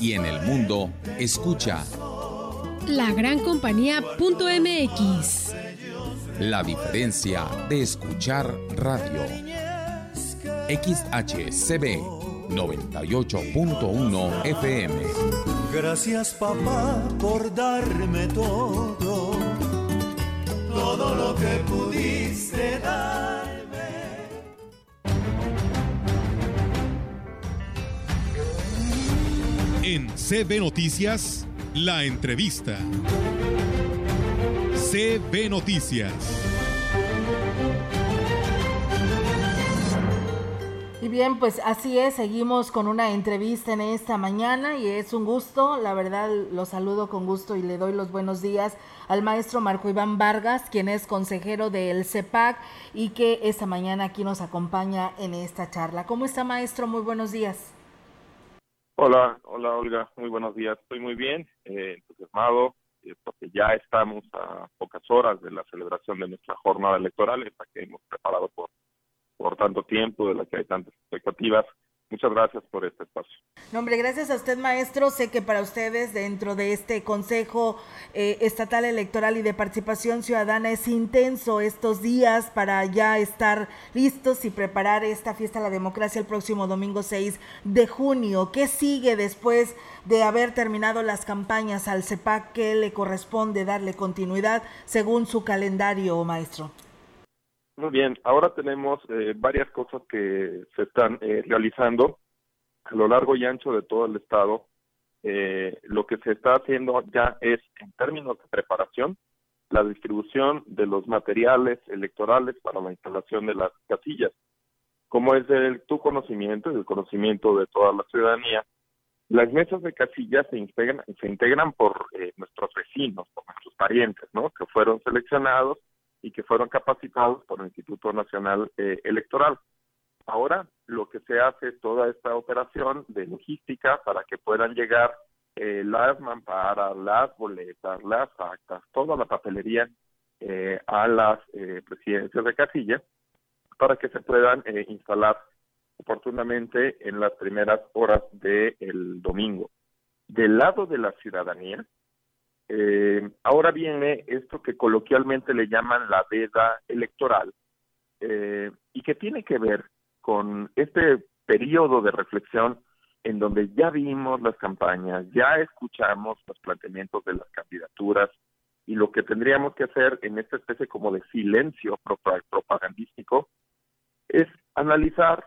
Y en el mundo, escucha lagrancompañía.mx. La diferencia de escuchar radio. XHCB 98.1 FM. Gracias papá por darme todo, todo lo que pudiste darme. En CB Noticias, la entrevista. CB Noticias. Y bien, pues así es, seguimos con una entrevista en esta mañana y es un gusto, la verdad lo saludo con gusto y le doy los buenos días al maestro Marco Iván Vargas, quien es consejero del CEPAC y que esta mañana aquí nos acompaña en esta charla. ¿Cómo está maestro? Muy buenos días. Hola, hola Olga, muy buenos días. Estoy muy bien, eh, entusiasmado, eh, porque ya estamos a pocas horas de la celebración de nuestra jornada electoral, esta que hemos preparado por por tanto tiempo, de la que hay tantas expectativas. Muchas gracias por este espacio. No, hombre, gracias a usted, maestro. Sé que para ustedes, dentro de este Consejo eh, Estatal Electoral y de Participación Ciudadana, es intenso estos días para ya estar listos y preparar esta fiesta de la democracia el próximo domingo 6 de junio. ¿Qué sigue después de haber terminado las campañas al CEPAC? ¿Qué le corresponde darle continuidad según su calendario, maestro? Muy bien, ahora tenemos eh, varias cosas que se están eh, realizando a lo largo y ancho de todo el estado. eh, lo que se está haciendo ya es, en términos de preparación, la distribución de los materiales electorales para la instalación de las casillas. Como es de tu conocimiento y del conocimiento de toda la ciudadanía, las mesas de casillas se integran, se integran por eh, nuestros vecinos, por nuestros parientes, ¿no? Que fueron seleccionados y que fueron capacitados por el Instituto Nacional eh, Electoral. Ahora lo que se hace es toda esta operación de logística para que puedan llegar eh, las mamparas, las boletas, las actas, toda la papelería eh, a las eh, presidencias de casilla para que se puedan eh, instalar oportunamente en las primeras horas del domingo. Del lado de la ciudadanía, eh, ahora viene esto que coloquialmente le llaman la veda electoral eh, y que tiene que ver con este periodo de reflexión en donde ya vimos las campañas, ya escuchamos los planteamientos de las candidaturas y lo que tendríamos que hacer en esta especie como de silencio propagandístico es analizar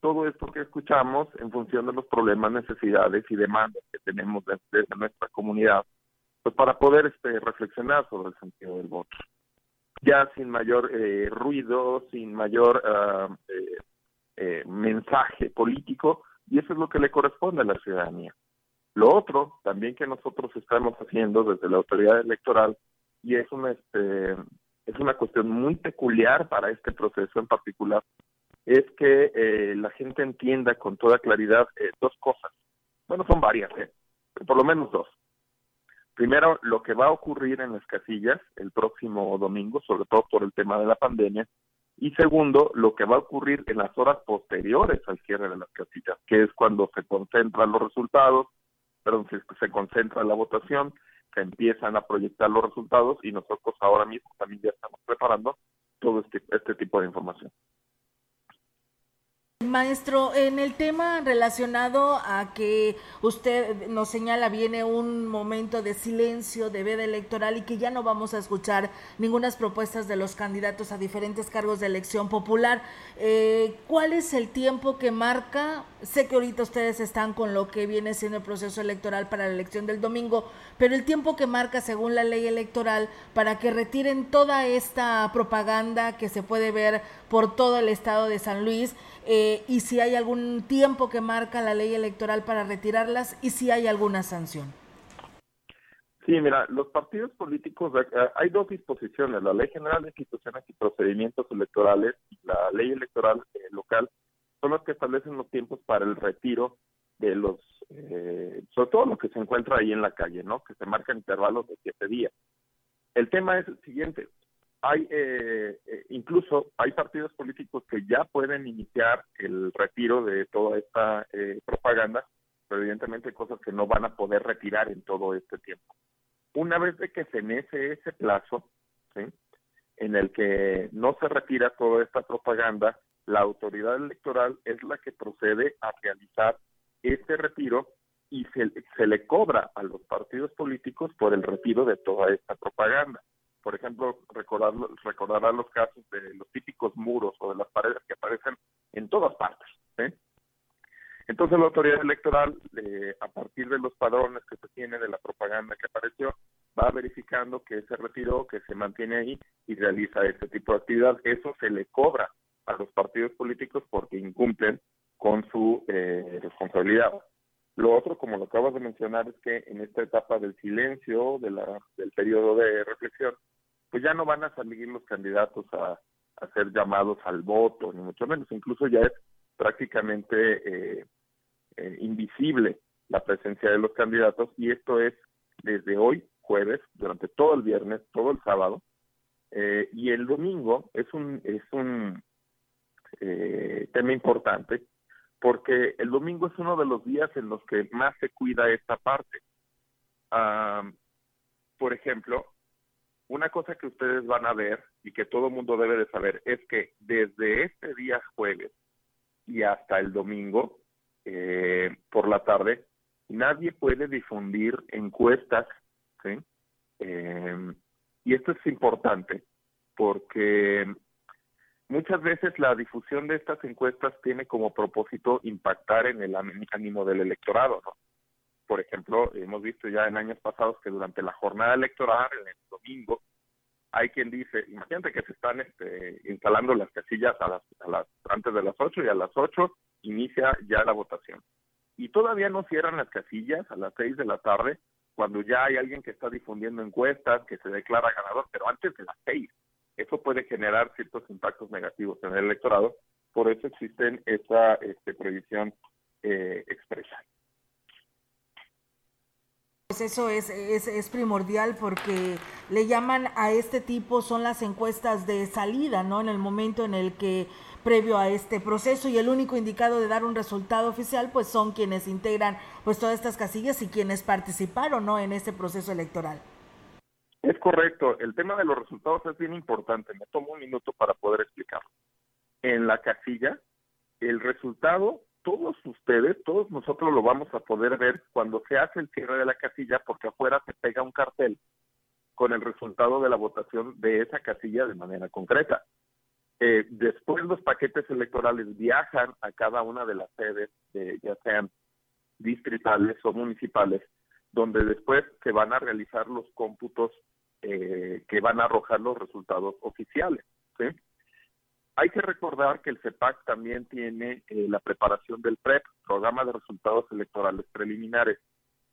todo esto que escuchamos en función de los problemas, necesidades y demandas que tenemos desde, nuestra comunidad, pues para poder este, reflexionar sobre el sentido del voto. Ya sin mayor eh, ruido, sin mayor uh, eh, mensaje político, y eso es lo que le corresponde a la ciudadanía. Lo otro, también que nosotros estamos haciendo desde la autoridad electoral, y es una, este, es una cuestión muy peculiar para este proceso en particular, es que eh, la gente entienda con toda claridad eh, dos cosas. Bueno, son varias, ¿eh? por lo menos dos. Primero, lo que va a ocurrir en las casillas el próximo domingo, sobre todo por el tema de la pandemia, y segundo, lo que va a ocurrir en las horas posteriores al cierre de las casillas, que es cuando se concentran los resultados, perdón, se, se concentra la votación, se empiezan a proyectar los resultados y nosotros ahora mismo también ya estamos preparando todo este, este tipo de información. Maestro, en el tema relacionado a que usted nos señala viene un momento de silencio, de veda electoral y que ya no vamos a escuchar ninguna propuestas de los candidatos a diferentes cargos de elección popular, eh, ¿cuál es el tiempo que marca? Sé que ahorita ustedes están con lo que viene siendo el proceso electoral para la elección del domingo, pero el tiempo que marca según la ley electoral para que retiren toda esta propaganda que se puede ver por todo el estado de San Luis, eh, y si hay algún tiempo que marca la ley electoral para retirarlas y si hay alguna sanción. Sí, mira, los partidos políticos, eh, hay dos disposiciones, la Ley General de Instituciones y Procedimientos Electorales y la Ley Electoral eh, Local, son los que establecen los tiempos para el retiro de los, eh, sobre todo lo que se encuentra ahí en la calle, ¿no? Que se marcan intervalos de siete días. El tema es el siguiente, hay eh, eh, incluso hay partidos políticos que ya pueden iniciar el retiro de toda esta eh, propaganda, pero evidentemente cosas que no van a poder retirar en todo este tiempo. Una vez de que se mece ese plazo, ¿sí? en el que no se retira toda esta propaganda, la autoridad electoral es la que procede a realizar este retiro y se, se le cobra a los partidos políticos por el retiro de toda esta propaganda por ejemplo, recordar, recordará los casos de los típicos muros o de las paredes que aparecen en todas partes. Entonces la autoridad electoral, eh, a partir de los padrones que se tiene de la propaganda que apareció, va verificando que se retiró, que se mantiene ahí y realiza este tipo de actividad. Eso se le cobra a los partidos políticos porque incumplen con su eh, responsabilidad. Lo otro, como lo acabas de mencionar, es que en esta etapa del silencio, de la, del periodo de reflexión, pues ya no van a salir los candidatos a, a ser llamados al voto, ni mucho menos, incluso ya es prácticamente eh, eh, invisible la presencia de los candidatos y esto es desde hoy, jueves, durante todo el viernes, todo el sábado, eh, y el domingo es un, es un eh, tema importante porque el domingo es uno de los días en los que más se cuida esta parte. Ah, por ejemplo, una cosa que ustedes van a ver y que todo mundo debe de saber es que desde este día jueves y hasta el domingo eh, por la tarde, nadie puede difundir encuestas, ¿sí? Eh, y esto es importante porque muchas veces la difusión de estas encuestas tiene como propósito impactar en el ánimo del electorado, ¿no? Por ejemplo, hemos visto ya en años pasados que durante la jornada electoral, en el domingo, hay quien dice, imagínate que se están este, instalando las casillas a las, a las antes de las 8 y a las 8 inicia ya la votación. Y todavía no cierran las casillas a las 6 de la tarde cuando ya hay alguien que está difundiendo encuestas, que se declara ganador, pero antes de las 6. Eso puede generar ciertos impactos negativos en el electorado, por eso existen esta este, prohibición eh, expresa. Pues eso es, es, es, primordial porque le llaman a este tipo, son las encuestas de salida, ¿no? En el momento en el que previo a este proceso y el único indicado de dar un resultado oficial pues son quienes integran pues todas estas casillas y quienes participaron, ¿no? En este proceso electoral. Es correcto, el tema de los resultados es bien importante, me tomo un minuto para poder explicarlo. En la casilla, el resultado todos ustedes, todos nosotros lo vamos a poder ver cuando se hace el cierre de la casilla porque afuera se pega un cartel con el resultado de la votación de esa casilla de manera concreta. Eh, después los paquetes electorales viajan a cada una de las sedes, ya sean distritales o municipales, donde después se van a realizar los cómputos eh, que van a arrojar los resultados oficiales. ¿sí? Hay que recordar que el CEPAC también tiene eh, la preparación del PREP, Programa de Resultados Electorales Preliminares,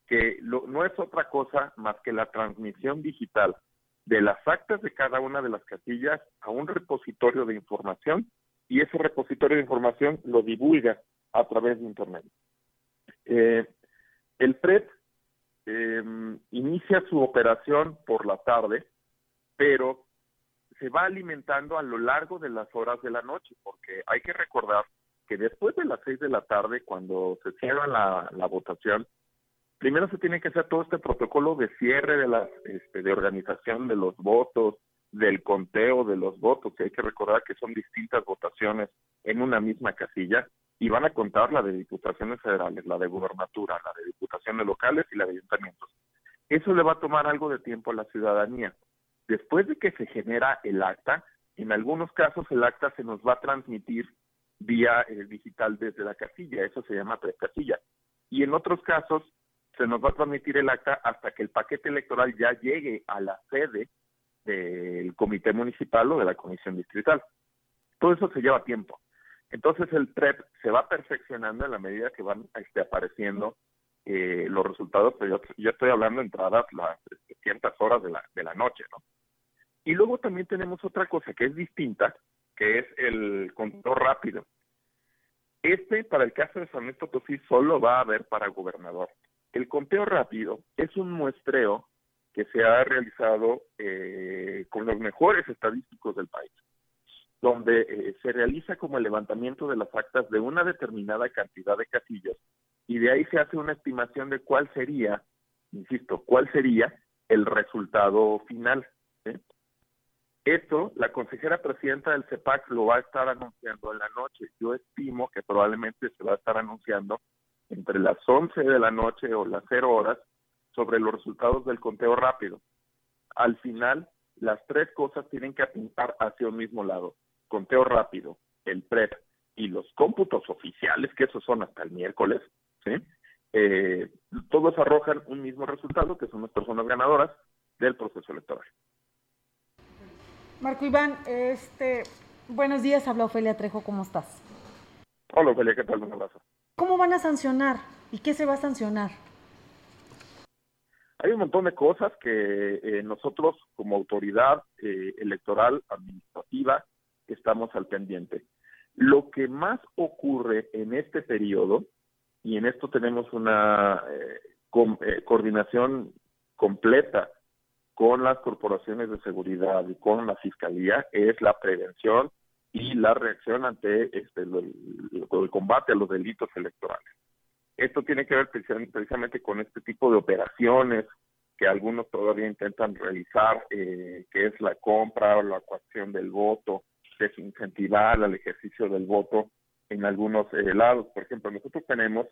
que no es otra cosa más que la transmisión digital de las actas de cada una de las casillas a un repositorio de información y ese repositorio de información lo divulga a través de Internet. Eh, el PREP em, inicia su operación por la tarde, pero se va alimentando a lo largo de las horas de la noche, porque hay que recordar que después de las seis de la tarde, cuando se cierra la, votación, primero se tiene que hacer todo este protocolo de cierre de las este, de organización de los votos, del conteo de los votos, que hay que recordar que son distintas votaciones en una misma casilla y van a contar la de diputaciones federales, la de gubernatura, la de diputaciones locales y la de ayuntamientos. Eso le va a tomar algo de tiempo a la ciudadanía. Después de que se genera el acta, en algunos casos el acta se nos va a transmitir vía eh, digital desde la casilla, eso se llama casilla. Y en otros casos se nos va a transmitir el acta hasta que el paquete electoral ya llegue a la sede del comité municipal o de la comisión distrital. Todo eso se lleva tiempo. Entonces el PREP se va perfeccionando en la medida que van este, apareciendo eh, los resultados, pero yo, estoy hablando entradas las 300 horas de la, de la noche, ¿no? Y luego también tenemos otra cosa que es distinta, que es el conteo rápido. Este, para el caso de San Luis Potosí, solo va a haber para gobernador. El conteo rápido es un muestreo que se ha realizado eh, con los mejores estadísticos del país, donde eh, se realiza como el levantamiento de las actas de una determinada cantidad de casillas y de ahí se hace una estimación de cuál sería, insisto, cuál sería el resultado final. Esto, la consejera presidenta del CEPAC lo va a estar anunciando en la noche. Yo estimo que probablemente se va a estar anunciando entre las 11 de la noche o las 0 horas sobre los resultados del conteo rápido. Al final, las tres cosas tienen que apuntar hacia un mismo lado. Conteo rápido, el PREP y los cómputos oficiales, que esos son hasta el miércoles, ¿sí? Eh, todos arrojan un mismo resultado, que son las personas ganadoras del proceso electoral. Marco Iván, este, buenos días, habla Ofelia Trejo, ¿cómo estás? Hola Ofelia, ¿qué tal? Un abrazo. ¿Cómo van a sancionar y qué se va a sancionar? Hay un montón de cosas que eh, nosotros como autoridad eh, electoral administrativa estamos al pendiente. Lo que más ocurre en este periodo y en esto tenemos una eh, coordinación completa con las corporaciones de seguridad y con la fiscalía es la prevención y la reacción ante este, el, combate a los delitos electorales. Esto tiene que ver precisamente con este tipo de operaciones que algunos todavía intentan realizar, eh, que es la compra o la coacción del voto, desincentivar el ejercicio del voto en algunos eh, lados. Por ejemplo, nosotros tenemos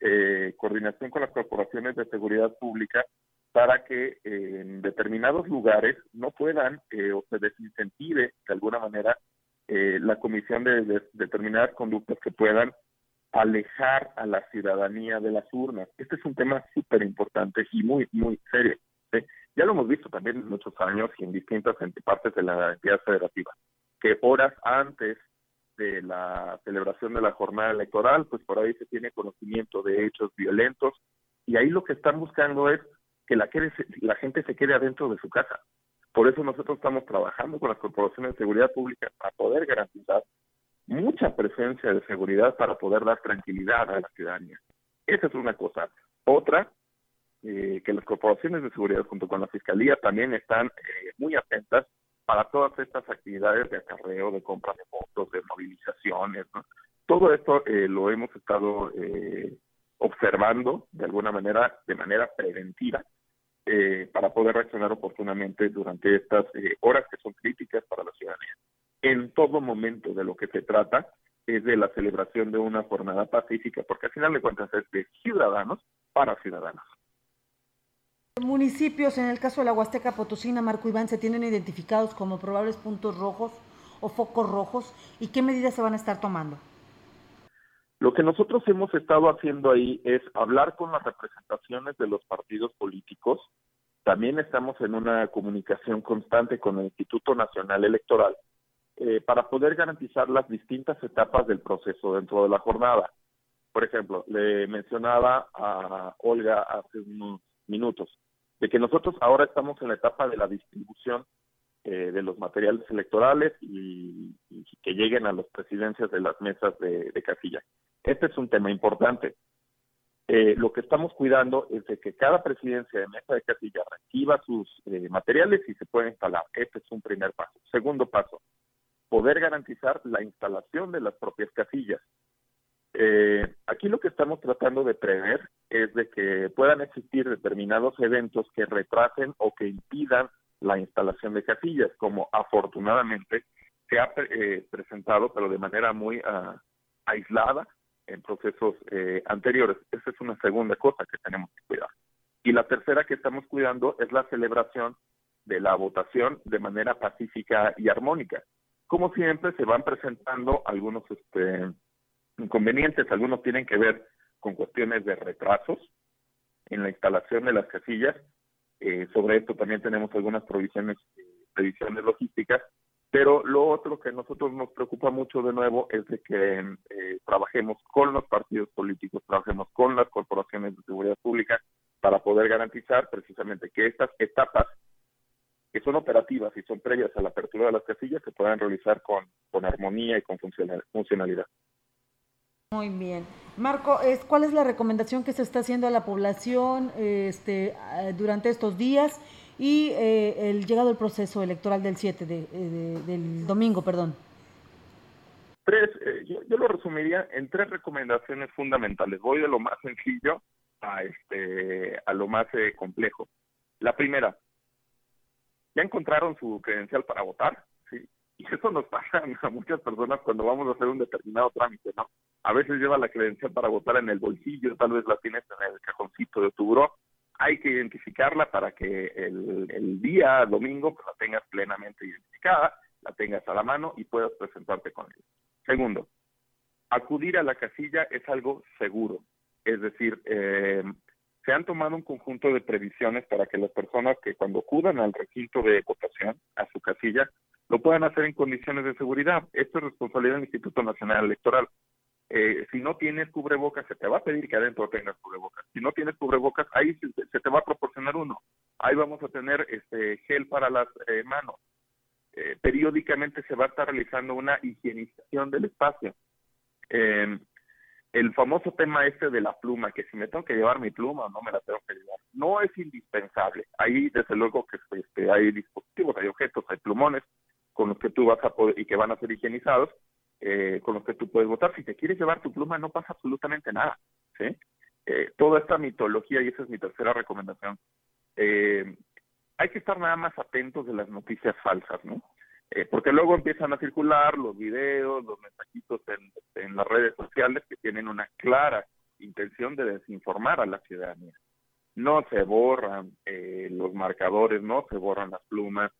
eh, coordinación con las corporaciones de seguridad pública para que en determinados lugares no puedan eh, o se desincentive de alguna manera la comisión de, determinadas conductas que puedan alejar a la ciudadanía de las urnas. Este es un tema súper importante y muy, muy serio. Ya lo hemos visto también en muchos años y en distintas partes de la entidad federativa, que horas antes de la celebración de la jornada electoral, pues por ahí se tiene conocimiento de hechos violentos y ahí lo que están buscando es que la, la gente se quede adentro de su casa. Por eso nosotros estamos trabajando con las corporaciones de seguridad pública para poder garantizar mucha presencia de seguridad para poder dar tranquilidad a la ciudadanía. Esa es una cosa. Otra, eh, que las corporaciones de seguridad junto con la Fiscalía también están eh, muy atentas para todas estas actividades de acarreo, de compra de votos, de movilizaciones. Todo esto eh, lo hemos estado observando de alguna manera, de manera preventiva, para poder reaccionar oportunamente durante estas horas que son críticas para la ciudadanía en todo momento de lo que se trata es de la celebración de una jornada pacífica, porque al final de cuentas es de ciudadanos para ciudadanos. Municipios, en el caso de la Huasteca Potosina, Marco Iván, se tienen identificados como probables puntos rojos o focos rojos y qué medidas se van a estar tomando. Lo que nosotros hemos estado haciendo ahí es hablar con las representaciones de los partidos políticos. También estamos en una comunicación constante con el Instituto Nacional Electoral eh, para poder garantizar las distintas etapas del proceso dentro de la jornada. Por ejemplo, le mencionaba a Olga hace unos minutos de que nosotros ahora estamos en la etapa de la distribución eh, de los materiales electorales y, que lleguen a las presidencias de las mesas de, casilla. Este es un tema importante. Eh, lo que estamos cuidando es de que cada presidencia de mesa de casilla reciba sus materiales y se pueda instalar. Este es un primer paso. Segundo paso, poder garantizar la instalación de las propias casillas. Eh, aquí lo que estamos tratando de prever es de que puedan existir determinados eventos que retrasen o que impidan la instalación de casillas, como afortunadamente se ha eh, presentado, pero de manera muy ah, aislada en procesos eh, anteriores. Esa es una segunda cosa que tenemos que cuidar. Y la tercera que estamos cuidando es la celebración de la votación de manera pacífica y armónica como siempre se van presentando algunos este, inconvenientes, algunos tienen que ver con cuestiones de retrasos en la instalación de las casillas. Eh, sobre esto también tenemos algunas provisiones, previsiones logísticas, pero lo otro que a nosotros nos preocupa mucho de nuevo es de que eh, trabajemos con los partidos políticos, trabajemos con las corporaciones de seguridad pública para poder garantizar precisamente que estas etapas que son operativas y son previas a la apertura de las casillas se puedan realizar con, con armonía y con funcionalidad. Muy bien. Marco, ¿cuál es la recomendación que se está haciendo a la población este, durante estos días y eh, el llegado al proceso electoral del 7, de, eh, del domingo, perdón? Tres, yo, yo, lo resumiría en tres recomendaciones fundamentales. Voy de lo más sencillo a, este, a lo más complejo. La primera, ya encontraron su credencial para votar, ¿sí? Y eso nos pasa a muchas personas cuando vamos a hacer un determinado trámite, ¿no? A veces lleva la credencial para votar en el bolsillo, tal vez la tienes en el cajoncito de tu buro. Hay que identificarla para que el, día domingo pues, la tengas plenamente identificada, la tengas a la mano y puedas presentarte con ella. Segundo, acudir a la casilla es algo seguro. Es decir, eh, se han tomado un conjunto de previsiones para que las personas que cuando acudan al recinto de votación, a su casilla, lo puedan hacer en condiciones de seguridad. Esto es responsabilidad del Instituto Nacional Electoral. Eh, si no tienes cubrebocas, se te va a pedir que adentro tengas cubrebocas. Si no tienes cubrebocas, ahí se, te va a proporcionar uno. Ahí vamos a tener este gel para las eh, manos. Eh, periódicamente se va a estar realizando una higienización del espacio. Eh, el famoso tema este de la pluma, que si me tengo que llevar mi pluma o no me la tengo que llevar, no es indispensable. Ahí desde luego que este, hay dispositivos, hay objetos, hay plumones con los que tú vas a poder y que van a ser higienizados, eh, con los que tú puedes votar. Si te quieres llevar tu pluma no pasa absolutamente nada, ¿sí? Eh, toda esta mitología, y esa es mi tercera recomendación, eh, hay que estar nada más atentos de las noticias falsas, ¿no? Eh, porque luego empiezan a circular los videos, los mensajitos en, en las redes sociales que tienen una clara intención de desinformar a la ciudadanía. No se borran eh, los marcadores, no se borran las plumas,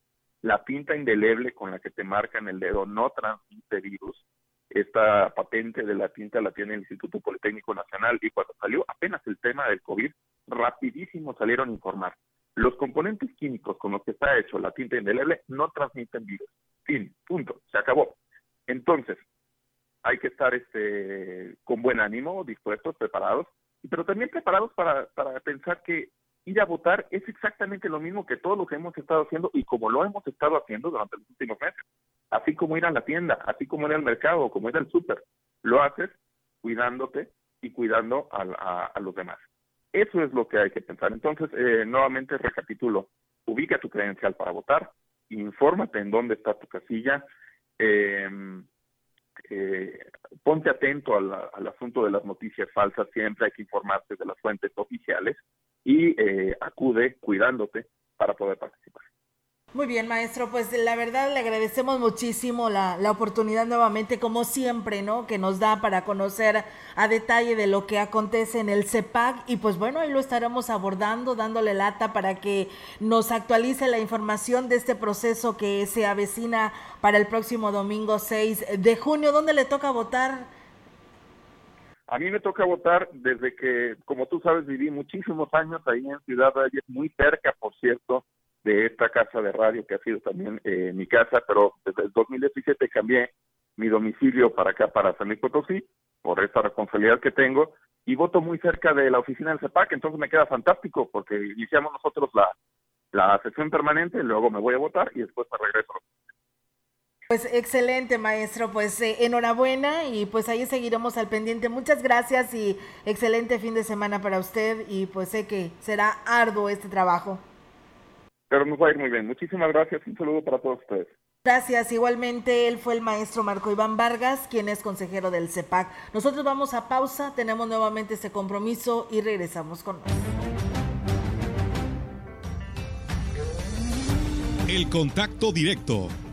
la tinta indeleble con la que te marcan el dedo no transmite virus. esta patente de la tinta la tiene el Instituto Politécnico Nacional y cuando salió apenas el tema del COVID, rapidísimo salieron a informar. Los componentes químicos con los que está hecho la tinta indeleble no transmiten virus. Fin, punto, se acabó. Entonces, hay que estar este, con buen ánimo, dispuestos, preparados, pero también preparados para, para pensar que ir a votar es exactamente lo mismo que todo lo que hemos estado haciendo y como lo hemos estado haciendo durante los últimos meses. Así como ir a la tienda, así como ir al mercado, como ir al súper, lo haces cuidándote y cuidando a, los demás. Eso es lo que hay que pensar. Entonces, eh, nuevamente recapitulo, ubica tu credencial para votar, infórmate en dónde está tu casilla, eh, eh, ponte atento al, asunto de las noticias falsas, siempre hay que informarte de las fuentes oficiales y eh, acude cuidándote para poder participar. Muy bien, maestro, pues la verdad le agradecemos muchísimo la, la, oportunidad nuevamente, como siempre, ¿no? Que nos da para conocer a detalle de lo que acontece en el CEPAC y pues bueno, ahí lo estaremos abordando, dándole lata para que nos actualice la información de este proceso que se avecina para el próximo domingo 6 de junio. ¿Dónde le toca votar? A mí me toca votar desde que, como tú sabes, viví muchísimos años ahí en Ciudad Valles, muy cerca, por cierto, de esta casa de radio que ha sido también eh, mi casa, pero desde el 2017 cambié mi domicilio para acá, para San Luis Potosí, por esta responsabilidad que tengo, y voto muy cerca de la oficina del CEPAC, entonces me queda fantástico, porque iniciamos nosotros la, la sesión permanente, luego me voy a votar y después me regreso. Pues excelente, maestro. Pues eh, enhorabuena y pues ahí seguiremos al pendiente. Muchas gracias y excelente fin de semana para usted y pues sé que será arduo este trabajo. Pero nos va a ir muy bien. Muchísimas gracias y un saludo para todos ustedes. Gracias. Igualmente, él fue el maestro Marco Iván Vargas, quien es consejero del CEPAC. Nosotros vamos a pausa, tenemos nuevamente este compromiso y regresamos con El contacto directo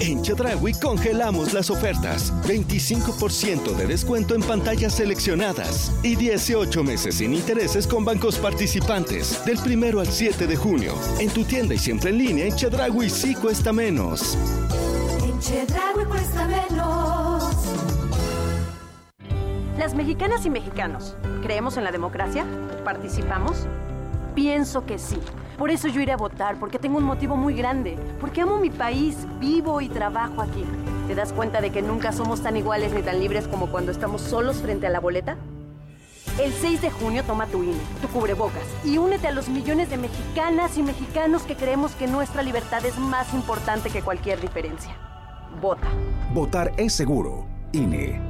En Chedraui congelamos las ofertas. 25% de descuento en pantallas seleccionadas y 18 meses sin intereses con bancos participantes del primero al 7 de junio. En tu tienda y siempre en línea, en Chedraui sí cuesta menos. En Chedraui cuesta menos. Las mexicanas y mexicanos, ¿creemos en la democracia? ¿Participamos? Pienso que sí. Por eso yo iré a votar, porque tengo un motivo muy grande, porque amo mi país, vivo y trabajo aquí. ¿Te das cuenta de que nunca somos tan iguales ni tan libres como cuando estamos solos frente a la boleta? El 6 de junio toma tu INE, tu cubrebocas y únete a los millones de mexicanas y mexicanos que creemos que nuestra libertad es más importante que cualquier diferencia. Vota. Votar es seguro. INE.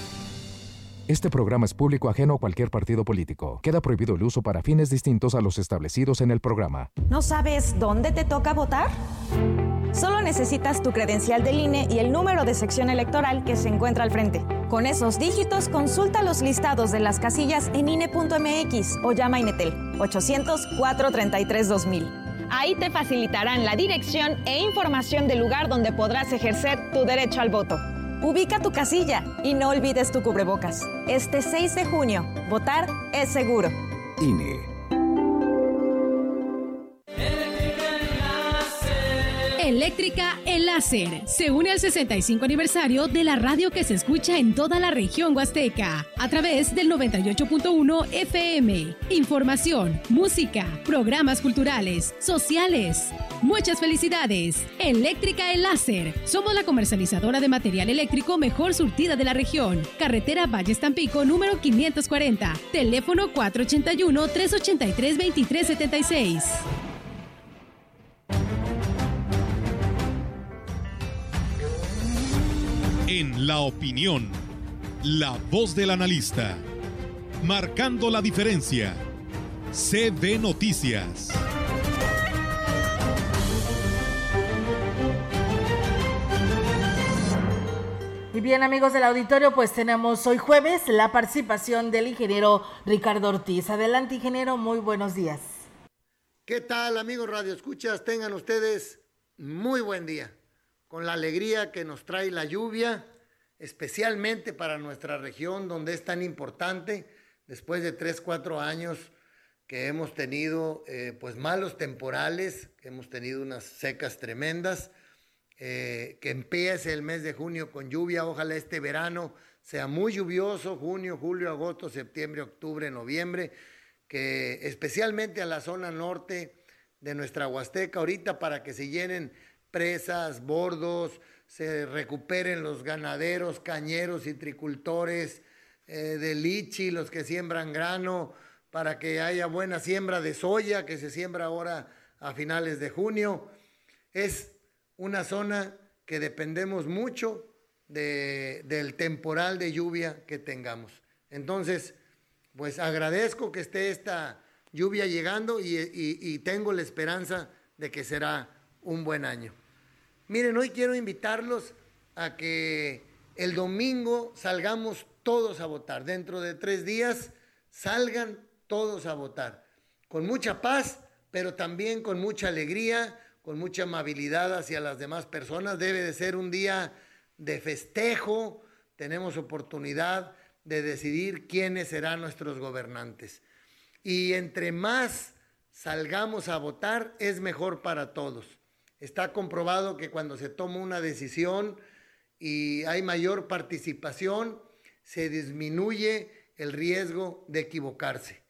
Este programa es público ajeno a cualquier partido político. Queda prohibido el uso para fines distintos a los establecidos en el programa. ¿No sabes dónde te toca votar? Solo necesitas tu credencial del INE y el número de sección electoral que se encuentra al frente. Con esos dígitos, consulta los listados de las casillas en INE.mx o llama a Inetel 800-433-2000. Ahí te facilitarán la dirección e información del lugar donde podrás ejercer tu derecho al voto. Ubica tu casilla y no olvides tu cubrebocas. Este 6 de junio, votar es seguro. INE. Eléctrica El Láser se une al 65 aniversario de la radio que se escucha en toda la región huasteca a través del 98.1 FM. Información, música, programas culturales, sociales. Muchas felicidades. Eléctrica El Láser. Somos la comercializadora de material eléctrico mejor surtida de la región. Carretera Valle Estampico número 540. Teléfono 481 383 2376. En la opinión, la voz del analista, marcando la diferencia. CB Noticias. Y bien amigos del auditorio, pues tenemos hoy jueves la participación del ingeniero Ricardo Ortiz. Adelante ingeniero, muy buenos días. ¿Qué tal amigos Radio Escuchas? Tengan ustedes muy buen día con la alegría que nos trae la lluvia, especialmente para nuestra región donde es tan importante, después de tres, cuatro años que hemos tenido eh, pues malos temporales, que hemos tenido unas secas tremendas, eh, que empiece el mes de junio con lluvia, ojalá este verano sea muy lluvioso, junio, julio, agosto, septiembre, octubre, noviembre, que especialmente a la zona norte de nuestra Huasteca ahorita para que se llenen presas, bordos, se recuperen los ganaderos, cañeros y tricultores eh, de lichi, los que siembran grano, para que haya buena siembra de soya, que se siembra ahora a finales de junio. Es una zona que dependemos mucho del temporal de lluvia que tengamos. Entonces, pues agradezco que esté esta lluvia llegando y tengo la esperanza de que será un buen año. Miren, hoy quiero invitarlos a que el domingo salgamos todos a votar. Dentro de tres días salgan todos a votar. Con mucha paz, pero también con mucha alegría, con mucha amabilidad hacia las demás personas. Debe de ser un día de festejo. Tenemos oportunidad de decidir quiénes serán nuestros gobernantes. Y entre más salgamos a votar, es mejor para todos. Está comprobado que cuando se toma una decisión y hay mayor participación, se disminuye el riesgo de equivocarse.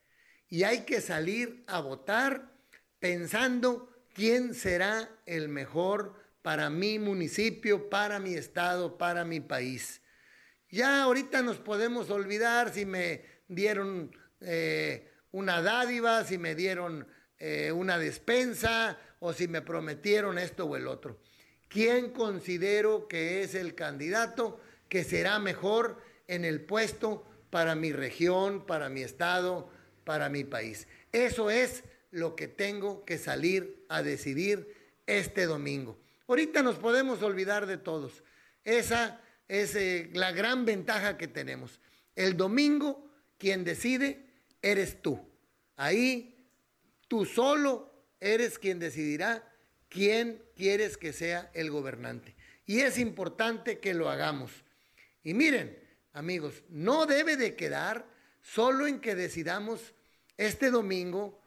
Y hay que salir a votar pensando quién será el mejor para mi municipio, para mi estado, para mi país. Ya ahorita nos podemos olvidar si me dieron eh, una dádiva, si me dieron eh, una despensa o si me prometieron esto o el otro. ¿Quién considero que es el candidato que será mejor en el puesto para mi región, para mi estado, para mi país? Eso es lo que tengo que salir a decidir este domingo. Ahorita nos podemos olvidar de todos. Esa es eh, la gran ventaja que tenemos. El domingo, quien decide, eres tú. Ahí, tú solo eres quien decidirá quién quieres que sea el gobernante. Y es importante que lo hagamos. Y miren, amigos, no debe de quedar solo en que decidamos este domingo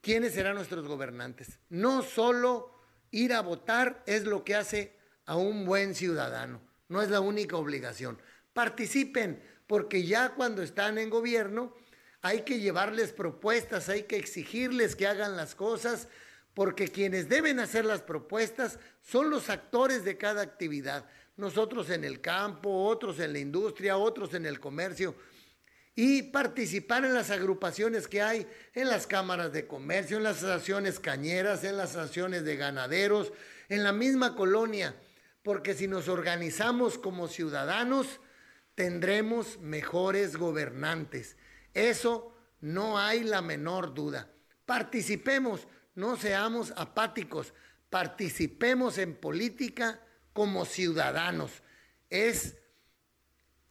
quiénes serán nuestros gobernantes. No solo ir a votar es lo que hace a un buen ciudadano, no es la única obligación. Participen, porque ya cuando están en gobierno, hay que llevarles propuestas, hay que exigirles que hagan las cosas, porque quienes deben hacer las propuestas son los actores de cada actividad. Nosotros en el campo, otros en la industria, otros en el comercio. Y participar en las agrupaciones que hay, en las cámaras de comercio, en las asociaciones cañeras, en las asociaciones de ganaderos, en la misma colonia. Porque si nos organizamos como ciudadanos, tendremos mejores gobernantes. Eso no hay la menor duda. Participemos, no seamos apáticos, participemos en política como ciudadanos. Es,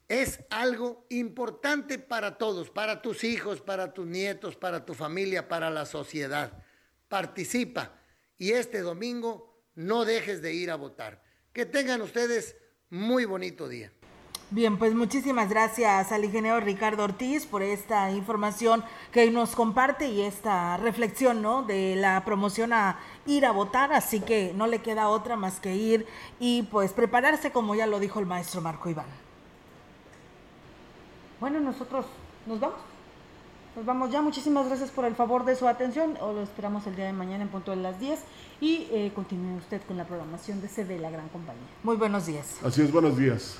es algo importante para todos, para tus hijos, para tus nietos, para tu familia, para la sociedad. Participa y este domingo no dejes de ir a votar. Que tengan ustedes muy bonito día. Bien, pues muchísimas gracias al ingeniero Ricardo Ortiz por esta información que nos comparte y esta reflexión, ¿no? De la promoción a ir a votar, así que no le queda otra más que ir y pues prepararse como ya lo dijo el maestro Marco Iván. Bueno, nosotros nos vamos. Nos vamos ya. Muchísimas gracias por el favor de su atención. O lo esperamos el día de mañana en punto de las 10. Y eh, continúe usted con la programación de CD La Gran Compañía. Muy buenos días. Así es, buenos días.